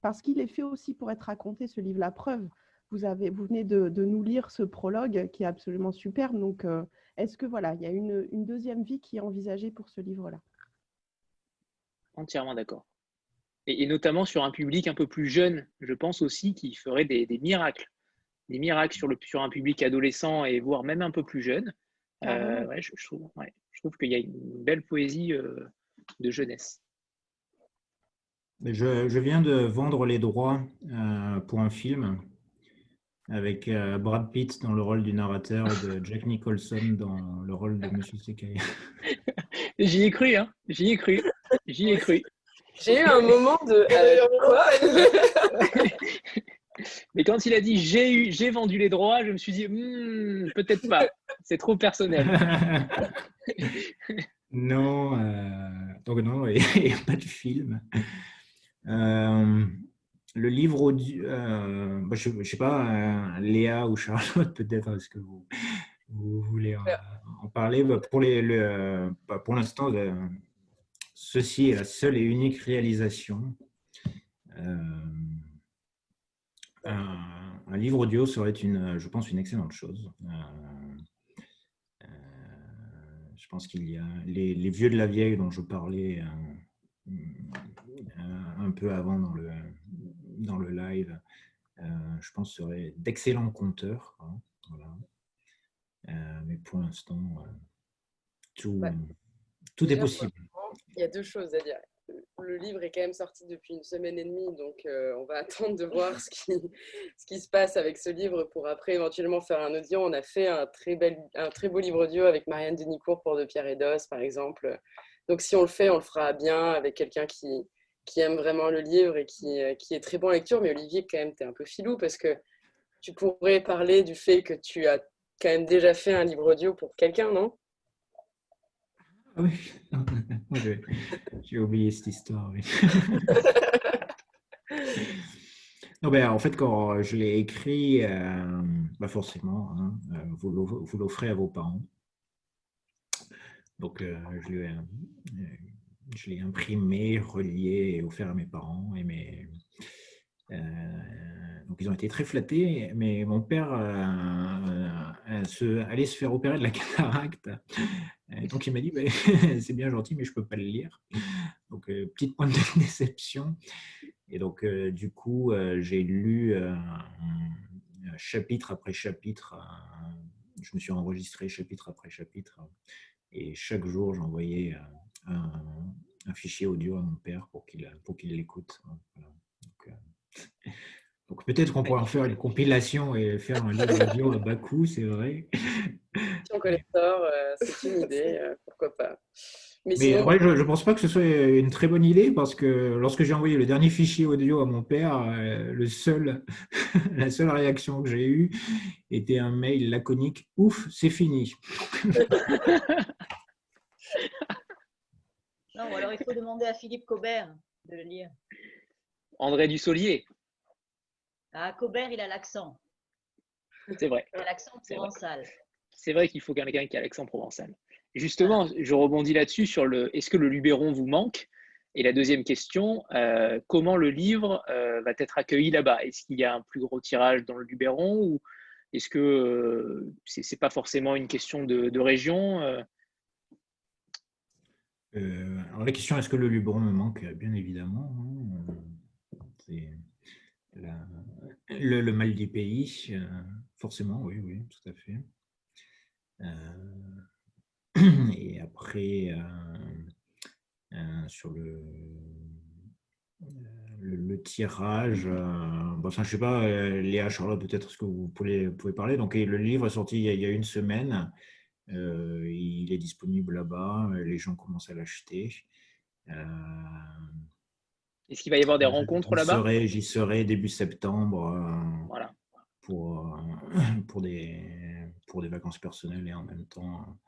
H: parce qu'il est fait aussi pour être raconté ce livre. La preuve, vous, avez, vous venez de, nous lire ce prologue qui est absolument superbe. Donc, est-ce que voilà, il y a une, deuxième vie qui est envisagée pour ce livre-là?
A: Entièrement d'accord. Et, notamment sur un public un peu plus jeune, je pense aussi, qui ferait des, miracles. Des miracles sur, le, sur un public adolescent et voire même un peu plus jeune. ouais, je, trouve, ouais je trouve qu'il y a une belle poésie euh, de jeunesse.
B: Je, viens de vendre les droits euh, pour un film avec euh, Brad Pitt dans le rôle du narrateur et de <laughs> Jack Nicholson dans le rôle de Monsieur Sekai. <laughs>
A: J'y ai cru, hein J'y ai cru. J'y ai cru.
F: J'ai eu un moment de. <laughs>
A: Mais quand il a dit j'ai j'ai vendu les droits, je me suis dit hmm, peut-être pas. C'est trop personnel.
B: non, euh, donc non, il n'y a pas de film. Euh, le livre audio, euh, bah, je ne sais pas, Léa ou Charlotte, <laughs> peut-être, est-ce que vous, vous voulez en, parler? Bah, Pour, bah, pour l'instant, ceci est la seule et unique réalisation. Un, livre audio serait, une, je pense, une excellente chose. Je pense qu'il y a les, vieux de la vieille dont je parlais euh, euh, un peu avant dans le, dans le live, euh, je pense seraient d'excellents conteurs. Hein, mais pour l'instant, tout, tout est possible.
F: Il y a deux choses à dire le livre est quand même sorti depuis une semaine et demie, donc euh, on va <laughs> attendre de voir ce qui, ce qui se passe avec ce livre pour après éventuellement faire un audio. On a fait un très, bel, un très beau livre audio avec Marianne Denicourt pour De Pierre et d'Os, par exemple. Donc si on le fait, on le fera bien avec quelqu'un qui, qui aime vraiment le livre et qui, qui est très bon en lecture. Mais Olivier, quand même, tu es un peu filou parce que tu pourrais parler du fait que tu as quand même déjà fait un livre audio pour quelqu'un, non?
B: Ah oui, <laughs> j'ai oublié cette histoire. <laughs> non, ben, en fait, quand je l'ai écrit, euh, bah forcément, hein, euh, vous l'offrez à vos parents. Donc, euh, je l'ai imprimé, relié et offert à mes parents. Et mes, donc, ils ont été très flattés, mais mon père se, allait se faire opérer de la <laughs> cataracte donc il m'a dit, <laughs> c'est bien gentil, mais je ne peux pas le lire. Donc euh, petite pointe de <laughs> déception. Et donc, du coup, j'ai lu chapitre après chapitre. je me suis enregistré chapitre après chapitre. Et chaque jour, j'envoyais un, un, fichier audio à mon père pour qu'il pour qu'il l'écoute. <laughs> Donc, peut-être qu'on pourrait en faire une compilation et faire un livre audio à bas coût, c'est vrai.
F: En collector, c'est une idée, pourquoi pas.
B: Mais, je ne pense pas que ce soit une très bonne idée parce que lorsque j'ai envoyé le dernier fichier audio à mon père, euh, le seul, <laughs> la seule réaction que j'ai eue était un mail laconique Ouf, c'est fini. <laughs>
I: alors il faut demander à Philippe Cobert de le lire.
A: André Dussolier.
I: Ah, Cobert, il a l'accent.
A: C'est vrai.
I: Il a l'accent provençal.
A: C'est vrai qu'il faut quelqu'un qui a l'accent provençal. Justement, je rebondis là-dessus sur le est-ce que le Luberon vous manque? Et la deuxième question, euh, comment le livre euh, va être accueilli là-bas? Est-ce qu'il y a un plus gros tirage dans le Luberon ou est-ce que euh, ce n'est pas forcément une question de, région
B: Alors la question est-ce que le Luberon me manque? Bien évidemment. Hein. C'est le, mal du pays, forcément, oui, oui, tout à fait. <clears throat> Et après, euh, euh, sur le, tirage, euh, bon, ça, je ne sais pas, Léa, Charlotte, peut-être ce que vous pouvez, pouvez parler? Donc, le livre est sorti il y a, une semaine. Il est disponible là-bas. Les gens commencent à l'acheter.
A: Est-ce qu'il va y avoir des rencontres là-bas?
B: J'y serai début septembre. voilà. Pour, pour, des, pour des vacances personnelles et en même temps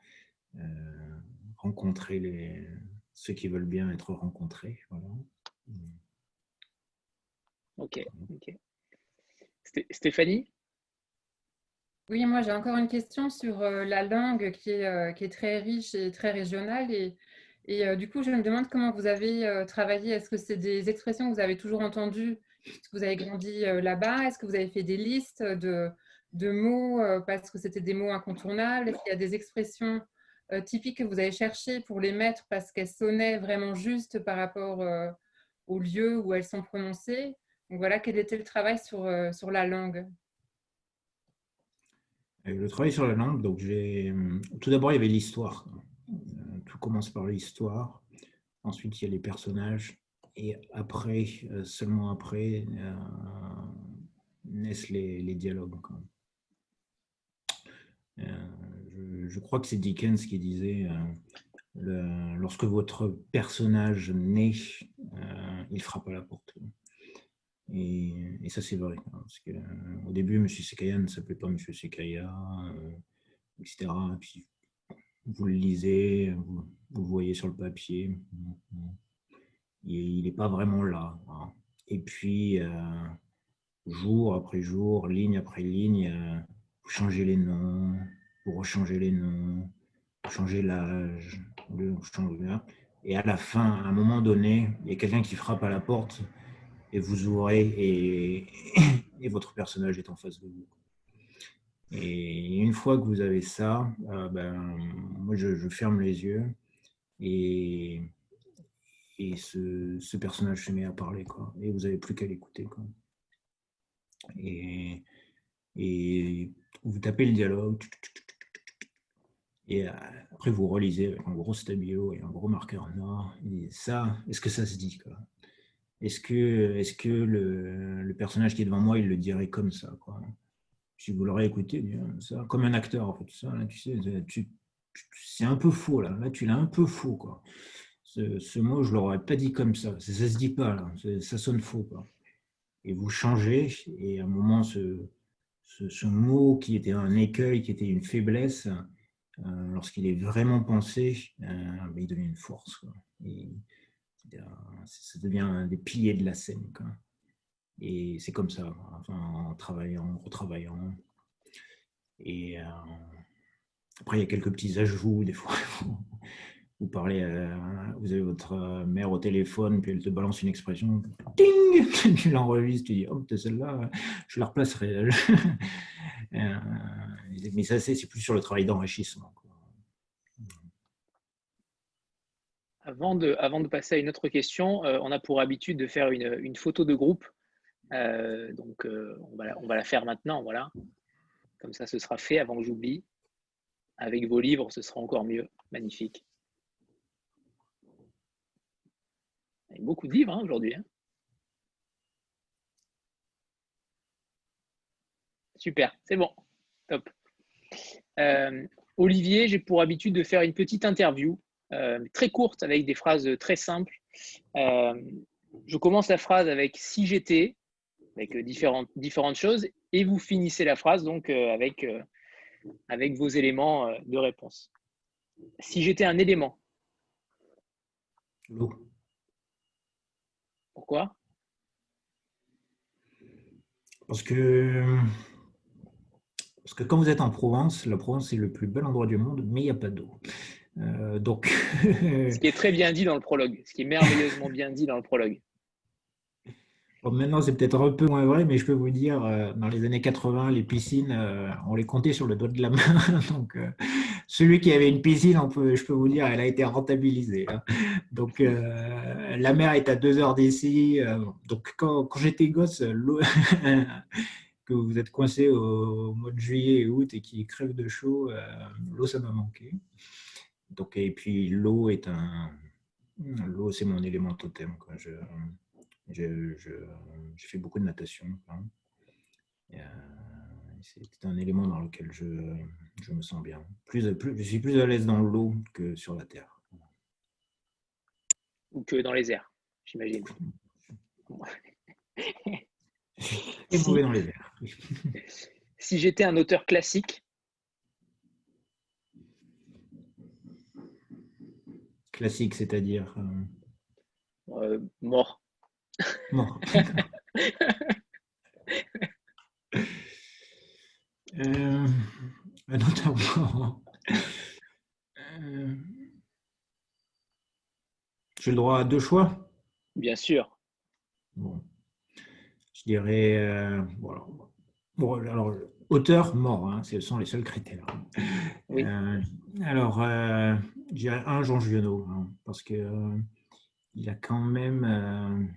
B: euh, rencontrer les, ceux qui veulent bien être rencontrés. Voilà.
A: Ok. Stéphanie?
D: Oui, moi j'ai encore une question sur euh, la langue qui est, euh, qui est, très riche et très régionale. Et, et du coup, je me demande comment vous avez travaillé. Est-ce que c'est des expressions que vous avez toujours entendues Est-ce que vous avez grandi là-bas? Est-ce que vous avez fait des listes de, mots parce que c'était des mots incontournables? Est-ce qu'il y a des expressions euh, typiques que vous avez cherché pour les mettre parce qu'elles sonnaient vraiment juste par rapport euh, au lieu où elles sont prononcées? Donc voilà, quel était le travail euh, sur la langue?
B: Le travail sur la langue, donc j'ai tout d'abord il y avait l'histoire. Tout commence par l'histoire. Ensuite il y a les personnages et après, seulement après, naissent les, dialogues je crois que c'est Dickens qui disait euh, lorsque votre personnage naît, euh, il frappe à la porte. Et, ça, c'est vrai. Hein, parce que, euh, au début, M. Sekaya ne s'appelait pas M. Sekaya, etc. puis, vous le lisez, vous, le voyez sur le papier. Il n'est pas vraiment là. Hein. Et puis, jour après jour, ligne après ligne, vous changez les noms, pour changer les noms, changer l'âge, et à la fin, à un moment donné, il y a quelqu'un qui frappe à la porte et vous ouvrez et, votre personnage est en face de vous. Et une fois que vous avez ça, euh, ben, moi je, ferme les yeux et, et ce, ce, personnage se met à parler. Quoi. Et vous n'avez plus qu'à l'écouter. Et, et vous tapez le dialogue, et euh, après, vous relisez avec un gros stabilo et un gros marqueur noir. Et ça, est-ce que ça se dit Est-ce que, est que le, personnage qui est devant moi, il le dirait comme ça Si vous l'aurez écouté, comme un acteur, en fait. Ça, tu sais, c'est un peu faux, là. Là, tu l'as un peu faux, quoi. Ce, mot, je ne l'aurais pas dit comme ça. Ça ne se dit pas, là. Ça sonne faux, quoi. Et vous changez, et à un moment, ce mot qui était un écueil, qui était une faiblesse, euh, lorsqu'il est vraiment pensé, euh, ben, il devient une force. Ça devient des piliers de la scène. Et c'est comme ça, en travaillant, en retravaillant. Et euh, après, il y a quelques petits ajouts. Des fois, <laughs> vous parlez, vous avez votre mère au téléphone, puis elle te balance une expression, ting <laughs> Tu l'enregistres, tu dis, oh, celle-là, je la replacerai. <laughs> mais ça, c'est plus sur le travail d'enrichissement.
A: Avant, de, passer à une autre question, on a pour habitude de faire une, photo de groupe. donc, on va, on, va, la faire maintenant. Voilà. Comme ça, ce sera fait avant que j'oublie. Avec vos livres, ce sera encore mieux. Magnifique. Il y a beaucoup de livres hein, aujourd'hui. Hein. Super, c'est bon. Top. Euh, Olivier, j'ai pour habitude de faire une petite interview, euh, très courte, avec des phrases très simples. Euh, je commence la phrase avec si j'étais, avec différentes, différentes choses, et vous finissez la phrase donc avec, avec vos éléments de réponse. Si j'étais un élément.
B: L'eau.
A: Pourquoi?
B: Parce que parce que quand vous êtes en Provence, la Provence est le plus bel endroit du monde, mais il n'y a pas d'eau. Euh, donc...
A: ce qui est très bien dit dans le prologue, ce qui est merveilleusement bien dit dans le prologue. <laughs>
B: maintenant, c'est peut-être un peu moins vrai, mais je peux vous dire, euh, dans les années 80, les piscines, euh, on les comptait sur le doigt de la <laughs> main. donc, celui qui avait une piscine, on peut, je peux vous dire, elle a été rentabilisée. Hein. Donc, la mer est à deux heures d'ici. donc, quand, quand j'étais gosse, l'eau <laughs> que vous êtes coincé au, mois de juillet et août et qui crève de chaud, l'eau, ça m'a manqué. Donc, et puis, l'eau est un. L'eau, c'est mon élément totem. Quoi. Je, je, je, fais beaucoup de natation. Euh, c'est un élément dans lequel je, je me sens bien. Plus, plus, je suis plus à l'aise dans l'eau que sur la terre.
A: Ou que dans les airs, j'imagine.
B: Si, <laughs> dans les airs.
A: si j'étais un auteur classique.
B: Classique, c'est-à-dire
A: euh, euh, Mort.
B: Mort. <laughs> euh, mort. Euh, j'ai le droit à deux choix?
A: Bien sûr.
B: Bon je dirais, euh, bon, alors, auteur mort, hein, ce sont les seuls critères. Euh, alors, euh, dirais un Jean Giono, hein, parce que euh, il a quand même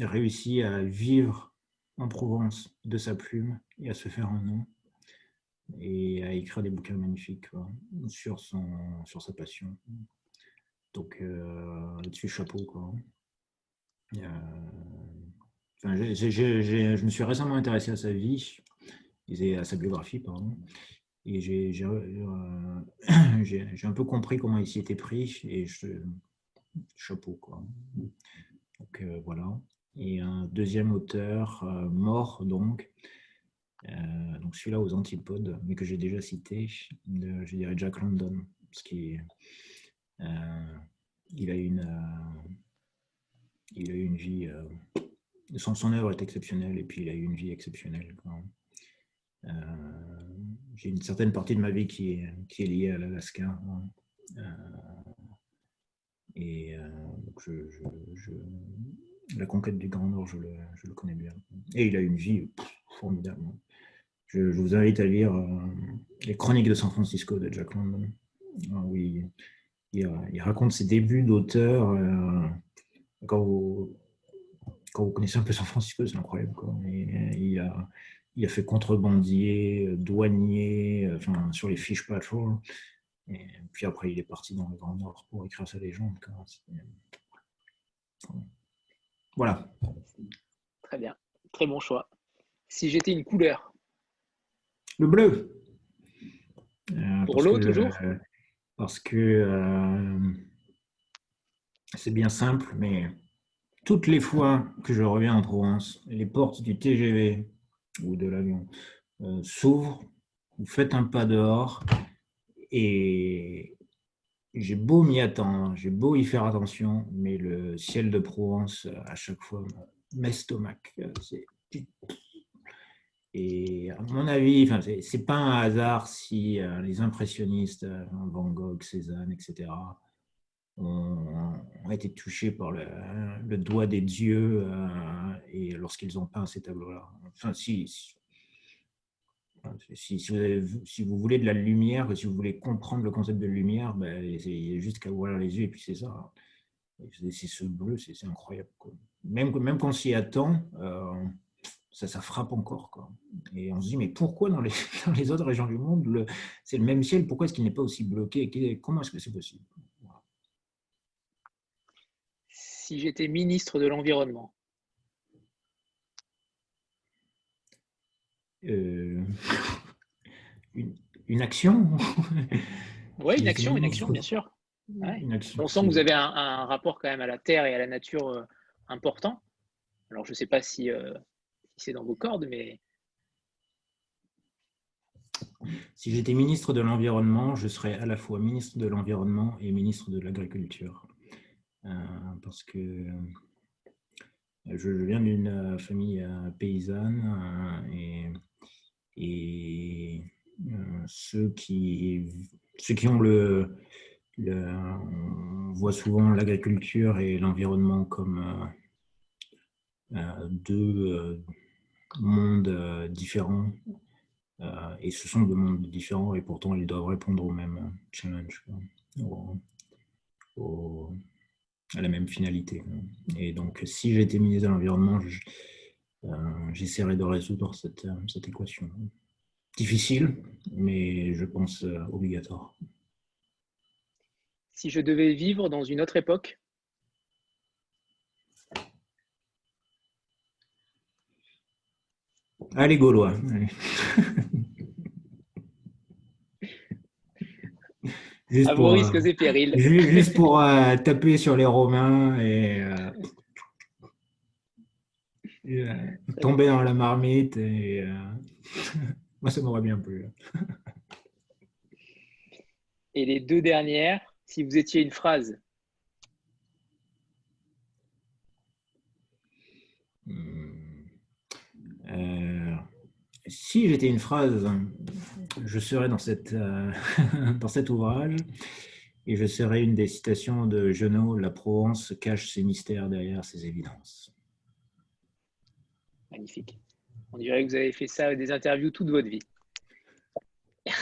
B: réussi à vivre en Provence de sa plume et à se faire un nom et à écrire des bouquins magnifiques sur, son, sur sa passion. Donc là-dessus, chapeau. Quoi je me suis récemment intéressé à sa vie, et à sa biographie, pardon, et j'ai euh, <coughs> un peu compris comment il s'y était pris, et chapeau, quoi. Donc euh, voilà. Et un deuxième auteur euh, mort, donc, donc celui-là aux antipodes, mais que j'ai déjà cité, je dirais Jack London, parce qu'il il a une, il a une vie son, son œuvre est exceptionnelle et puis il a eu une vie exceptionnelle. Euh, j'ai une certaine partie de ma vie qui est, liée à l'Alaska. Hein. Euh, et euh, la conquête du Grand Nord, je le, connais bien. Et il a une vie formidable. Je, vous invite à lire Les Chroniques de San Francisco de Jack London. oui, il, raconte ses débuts d'auteur. quand vous, connaissez un peu San Francisco, c'est incroyable. Il, a, il, a, fait contrebandier, douanier, enfin, sur les fish patrol. Et puis après, il est parti dans le Grand Nord pour écrire sa légende. Voilà.
A: Très bien. Très bon choix. Si j'étais une couleur
B: Le bleu.
A: Euh, pour l'eau, toujours
B: euh, Parce que euh, c'est bien simple, mais toutes les fois que je reviens en Provence, les portes du TGV ou de l'avion euh, s'ouvrent, vous faites un pas dehors et j'ai beau m'y attendre, j'ai beau y faire attention, mais le ciel de Provence, à chaque fois, m'estomac. Et à mon avis, enfin, c'est pas un hasard si euh, les impressionnistes, euh, Van Gogh, Cézanne, etc., ont, été touchés par le, doigt des dieux euh, et lorsqu'ils ont peint ces tableaux-là. Enfin, si, si, vous voulez de la lumière, si vous voulez comprendre le concept de lumière, ben, c'est juste qu'à ouvrir les yeux et puis c'est ça. C'est ce bleu, c'est incroyable. Même, quand on s'y attend, ça, ça frappe encore. Quoi. Et on se dit, mais pourquoi dans les, <laughs> dans les autres régions du monde, c'est le même ciel, pourquoi est-ce qu'il n'est pas aussi bloqué? Comment est-ce que c'est possible?
A: Si j'étais ministre de l'Environnement.
B: Euh, <laughs> une, action <laughs>
A: Oui, une action, une action, bien sûr. on sent que vous avez un, rapport quand même à la terre et à la nature euh, important. Alors, je ne sais pas si, euh, c'est dans vos cordes, mais...
B: Si j'étais ministre de l'Environnement, je serais à la fois ministre de l'Environnement et ministre de l'Agriculture. Euh, parce que euh, je viens d'une euh, famille paysanne et, ceux, qui, ceux qui ont le, on voit souvent l'agriculture et l'environnement comme deux mondes différents. Et ce sont deux mondes différents et pourtant ils doivent répondre au même challenge, à la même finalité. Et donc, si j'étais ministre de l'Environnement, euh, j'essaierais de résoudre cette, cette, équation. Difficile, mais je pense obligatoire.
A: Si je devais vivre dans une autre époque,
B: Allez, Gaulois. <laughs>
A: Juste à vos risques et périls.
B: Juste pour euh, taper sur les Romains et, euh, tomber dans la marmite. Et, euh, <laughs> moi, ça m'aurait bien plu.
A: Et les deux dernières, si vous étiez une phrase.
B: Hmm. Si j'étais une phrase, je cette, euh, <laughs> dans cet ouvrage et je serais une des citations de Genot, La Provence cache ses mystères derrière ses évidences.
A: Magnifique. On dirait que vous avez fait ça des interviews toute votre vie. <laughs>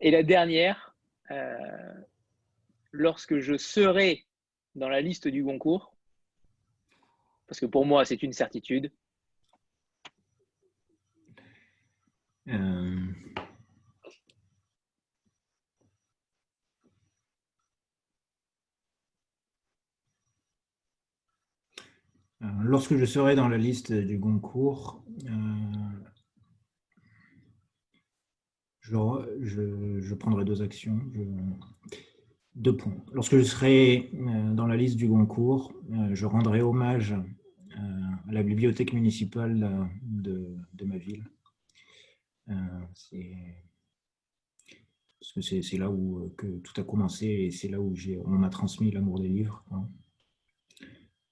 A: Et la dernière, euh, lorsque je serai dans la liste du Goncourt, parce que pour moi c'est une certitude,
B: Euh, euh, lorsque je serai dans la liste du Goncourt, euh, je, prendrai deux actions. deux points. Lorsque je serai dans la liste du Goncourt, je rendrai hommage à la bibliothèque municipale de ma ville. Euh, parce que c'est là où euh, que tout a commencé et c'est là où on m'a transmis l'amour des livres. Hein.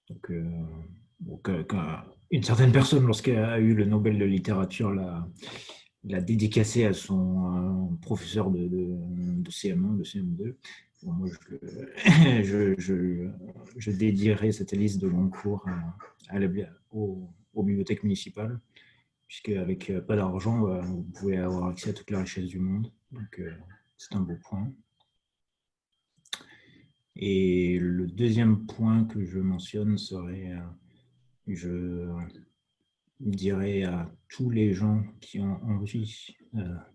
B: Donc, euh, une certaine personne, lorsqu'elle a eu le Nobel de littérature, l'a, dédicacé à son professeur de, de, CM1, de CM2. moi, <coughs> je, dédierai cette liste de long cours aux bibliothèques municipales puisque avec euh, pas d'argent, euh, vous pouvez avoir accès à toute la richesse du monde. Donc, euh, c'est un beau point. Et le deuxième point que je mentionne serait, je dirais à tous les gens qui ont envie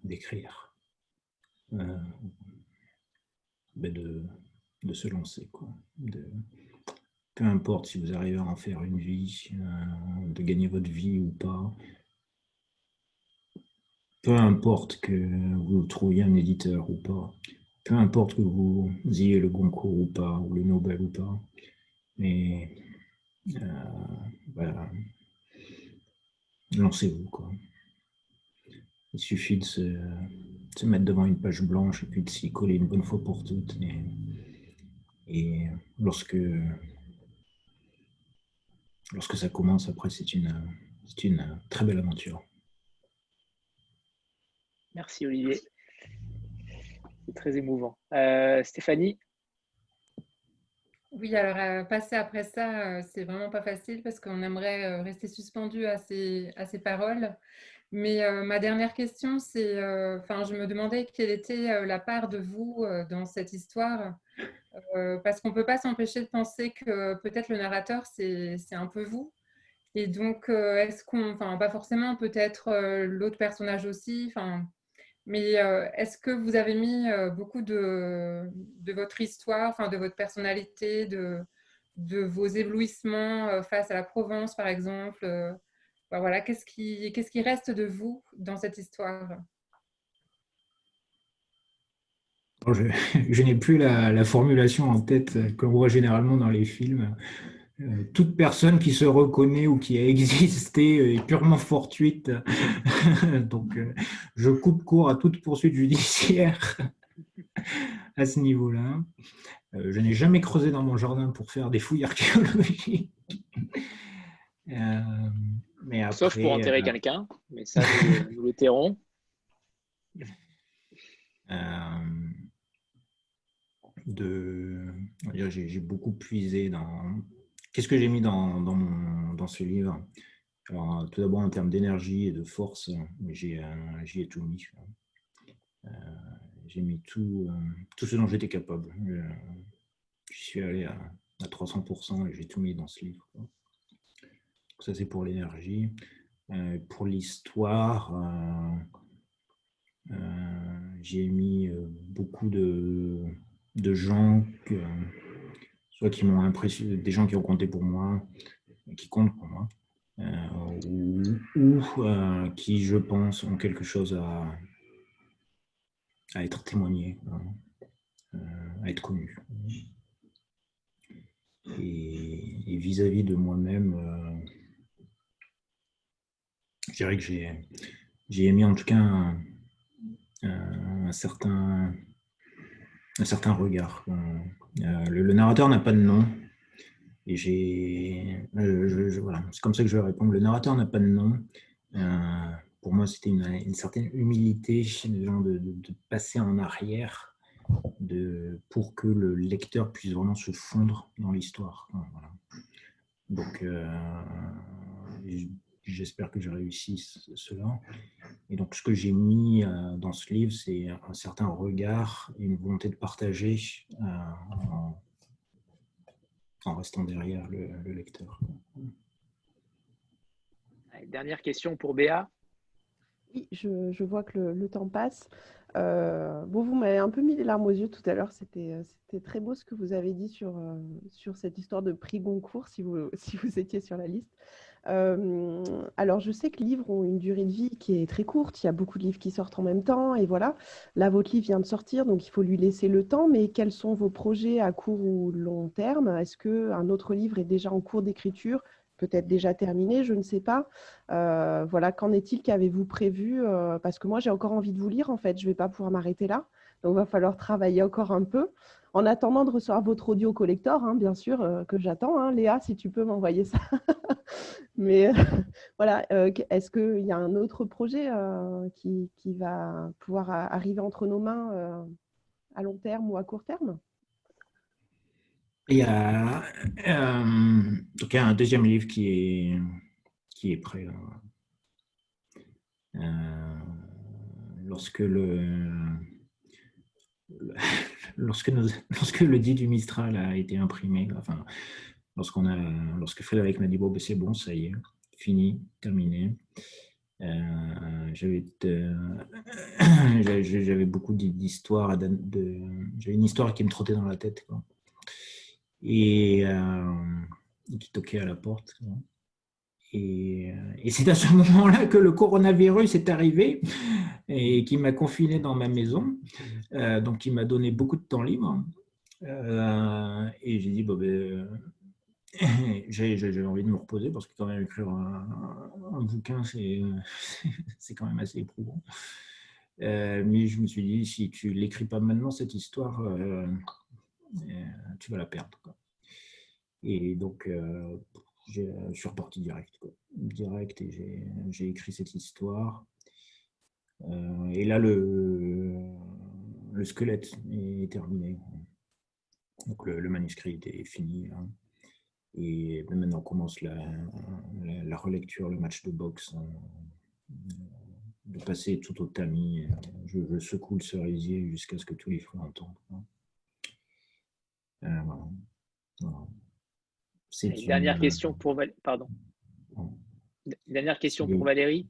B: d'écrire, ben de, de, se lancer. Quoi. Peu importe si vous arrivez à en faire une vie, de gagner votre vie ou pas, peu importe que vous trouviez un éditeur ou pas, peu importe que vous ayez le Goncourt ou pas, ou le Nobel ou pas, mais euh, lancez-vous. Quoi. Il suffit de se, mettre devant une page blanche et puis de s'y coller une bonne fois pour toutes. Et, lorsque, lorsque ça commence, après, c'est une, une très belle aventure.
A: Merci Olivier. C'est très émouvant. Euh, Stéphanie
D: Oui, alors euh, passer après ça, euh, c'est vraiment pas facile parce qu'on aimerait rester suspendu à ces, à ces paroles. Mais ma dernière question, c'est, enfin, je me demandais quelle était la part de vous dans cette histoire parce qu'on ne peut pas s'empêcher de penser que peut-être le narrateur, c'est un peu vous. Et donc, est-ce qu'on, enfin, pas forcément, peut-être l'autre personnage aussi, enfin, mais est-ce que vous avez mis beaucoup de, votre histoire, de votre personnalité, de, vos éblouissements face à la Provence, par exemple Voilà, qu'est-ce qui, qu'est-ce qui reste de vous dans cette histoire? <laughs>
B: Je, n'ai plus la, formulation en tête qu'on voit généralement dans les films. Euh, toute personne qui se reconnaît ou qui a existé est purement fortuite. <laughs> Donc, euh, je coupe court à toute poursuite judiciaire <laughs> à ce niveau-là. Euh, je n'ai jamais creusé dans mon jardin pour faire des fouilles archéologiques. <laughs>
A: mais Sauf pour enterrer quelqu'un, mais ça, nous, le tairons.
B: de, j'ai beaucoup puisé dans. Qu'est-ce que j'ai mis dans, dans, ce livre? Alors, tout d'abord en termes d'énergie et de force, j'y ai tout mis. Euh, j'ai mis tout, euh, tout ce dont j'étais capable. Je, suis allé à, à 300% et j'ai tout mis dans ce livre. ça, c'est pour l'énergie. Euh, pour l'histoire, j'ai mis beaucoup de de gens que, soit qui m'ont impressionné, des gens qui ont compté pour moi, qui comptent pour moi, euh, ou, euh, qui, je pense, ont quelque chose à, à être témoigné, hein, euh, à être connu. Et vis-à-vis de moi-même, je dirais que j'ai, émis en tout cas un certain un certain regard. Le, narrateur n'a pas de nom. Et j'ai. Euh, voilà, c'est comme ça que je vais répondre. Le narrateur n'a pas de nom. Euh, pour moi, c'était une, certaine humilité de, de, passer en arrière de, pour que le lecteur puisse vraiment se fondre dans l'histoire. Donc, j'espère que j'ai réussi cela. Et donc, ce que j'ai mis euh, dans ce livre, c'est un certain regard et une volonté de partager euh, en, restant derrière le, lecteur.
A: Dernière question pour Béa.
H: Oui, je, vois que le, temps passe. Euh, bon, vous m'avez un peu mis les larmes aux yeux tout à l'heure. C'était très beau ce que vous avez dit sur, sur cette histoire de prix Goncourt, si vous, <laughs> si vous étiez sur la liste alors, je sais que les livres ont une durée de vie qui est très courte. Il y a beaucoup de livres qui sortent en même temps. Et voilà, là, votre livre vient de sortir, donc il faut lui laisser le temps. Mais quels sont vos projets à court ou long terme? Est-ce qu'un autre livre est déjà en cours d'écriture Peut-être déjà terminé, je ne sais pas. voilà, qu'en est-il? Qu'avez-vous prévu? Parce que moi, j'ai encore envie de vous lire, en fait. Je ne vais pas pouvoir m'arrêter là. Donc, il va falloir travailler encore un peu. En attendant de recevoir votre audio collector, hein, bien sûr, euh, que j'attends. Hein. Léa, si tu peux m'envoyer ça. <laughs> Mais euh, <laughs> voilà, euh, est-ce qu'il y a un autre projet qui, va pouvoir arriver entre nos mains à long terme ou à court terme?
B: Il y a un deuxième livre qui est, qui est prêt. lorsque le lorsque, <laughs> lorsque le dit du Mistral a été imprimé, enfin, lorsqu'on a, lorsque Frédéric m'a dit bon, ben, c'est bon, ça y est, fini, terminé. Euh, j'avais, <coughs> j'avais beaucoup d'histoires, j'avais une histoire qui me trottait dans la tête, et euh, qui toquait à la porte. Et, et c'est à ce <laughs> moment-là que le coronavirus est arrivé et qui m'a confiné dans ma maison, euh, donc qui m'a donné beaucoup de temps libre. Euh, et j'ai dit, bon, ben, <laughs> j'ai envie de me reposer parce que quand même écrire un, bouquin, <laughs> c'est quand même assez éprouvant. Euh, mais je me suis dit, si tu l'écris pas maintenant, cette histoire, tu vas la perdre. Et donc, je suis reparti direct. Direct, et j'ai écrit cette histoire. Euh, et là, le, le squelette est terminé. Donc le, manuscrit est fini. Hein. Et maintenant on commence la, la, relecture, le match de boxe. Hein. De passer tout au tamis. Je, secoue le cerisier jusqu'à ce que tous les fruits entendent. Hein.
A: dernière question pour. Pardon. Dernière question pour Valérie.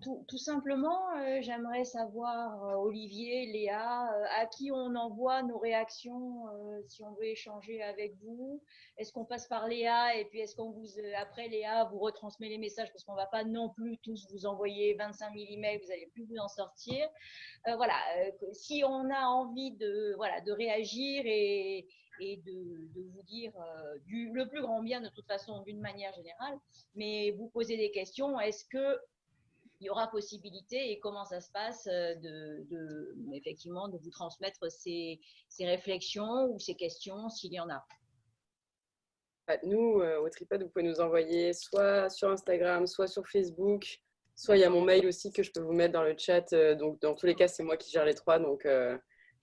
I: Tout, simplement, euh, j'aimerais savoir, euh, Olivier, Léa, euh, à qui on envoie nos réactions si on veut échanger avec vous. Est-ce qu'on passe par Léa et puis est-ce qu'on vous, après Léa, vous retransmet les messages? Parce qu'on ne va pas non plus tous vous envoyer 25 000 emails, vous n'allez plus vous en sortir. voilà, si on a envie de, voilà, de réagir et, et de, de, vous dire du, le plus grand bien de toute façon d'une manière générale, mais vous posez des questions. Est-ce que il y aura possibilité et comment ça se passe euh, de, effectivement de vous transmettre ces, réflexions ou ces questions s'il y en a.
F: Bah, nous, euh, au Tripod, vous pouvez nous envoyer soit sur Instagram, soit sur Facebook, soit il y a mon mail aussi que je peux vous mettre dans le chat. Euh, donc, dans tous les cas, c'est moi qui gère les trois. Donc, je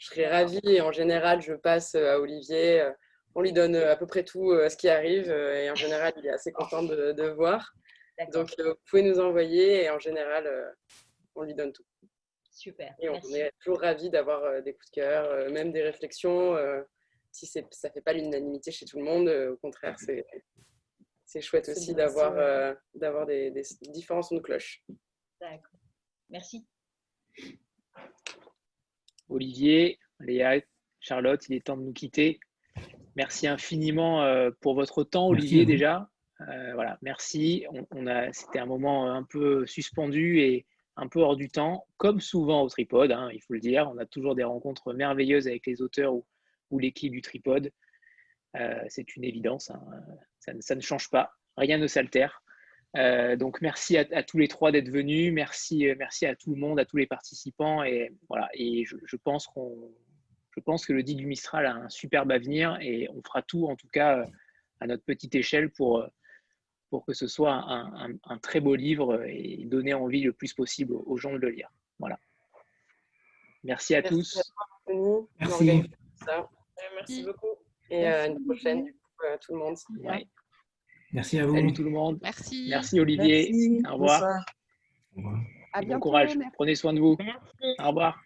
F: serai ravie. Et en général, je passe à Olivier. On lui donne à peu près tout ce qui arrive. Et en général, il est assez content de voir. Donc, euh, vous pouvez nous envoyer et en général, euh, on lui donne tout.
I: Super.
F: Et on est toujours ravis d'avoir euh, des coups de cœur, même des réflexions. si ça ne fait pas l'unanimité chez tout le monde, au contraire, <laughs> c'est chouette aussi d'avoir d'avoir des, des, différents sons de cloche.
I: D'accord. Merci.
A: Olivier, Léa, Charlotte, il est temps de nous quitter. Merci infiniment pour votre temps, Olivier, déjà. Euh, voilà, merci. On, c'était un moment un peu suspendu et un peu hors du temps, comme souvent au tripode, hein, il faut le dire. On a toujours des rencontres merveilleuses avec les auteurs ou, l'équipe du tripode. Euh, c'est une évidence, hein. ça, ne change pas, rien ne s'altère. Euh, donc merci à, tous les trois d'être venus, merci, merci à tout le monde, à tous les participants et voilà. Et je, pense je pense que le dit Mistral a un superbe avenir et on fera tout en tout cas à notre petite échelle pour pour que ce soit un, très beau livre et donner envie le plus possible aux gens de le lire. Voilà. Merci à tous.
F: Merci. Merci beaucoup. Et à une prochaine, du coup, à tout le monde.
B: Merci à vous.
A: Salut tout le monde.
G: Merci.
A: Merci Olivier. Au revoir. Au revoir. Bon courage. Prenez soin de vous. Au revoir.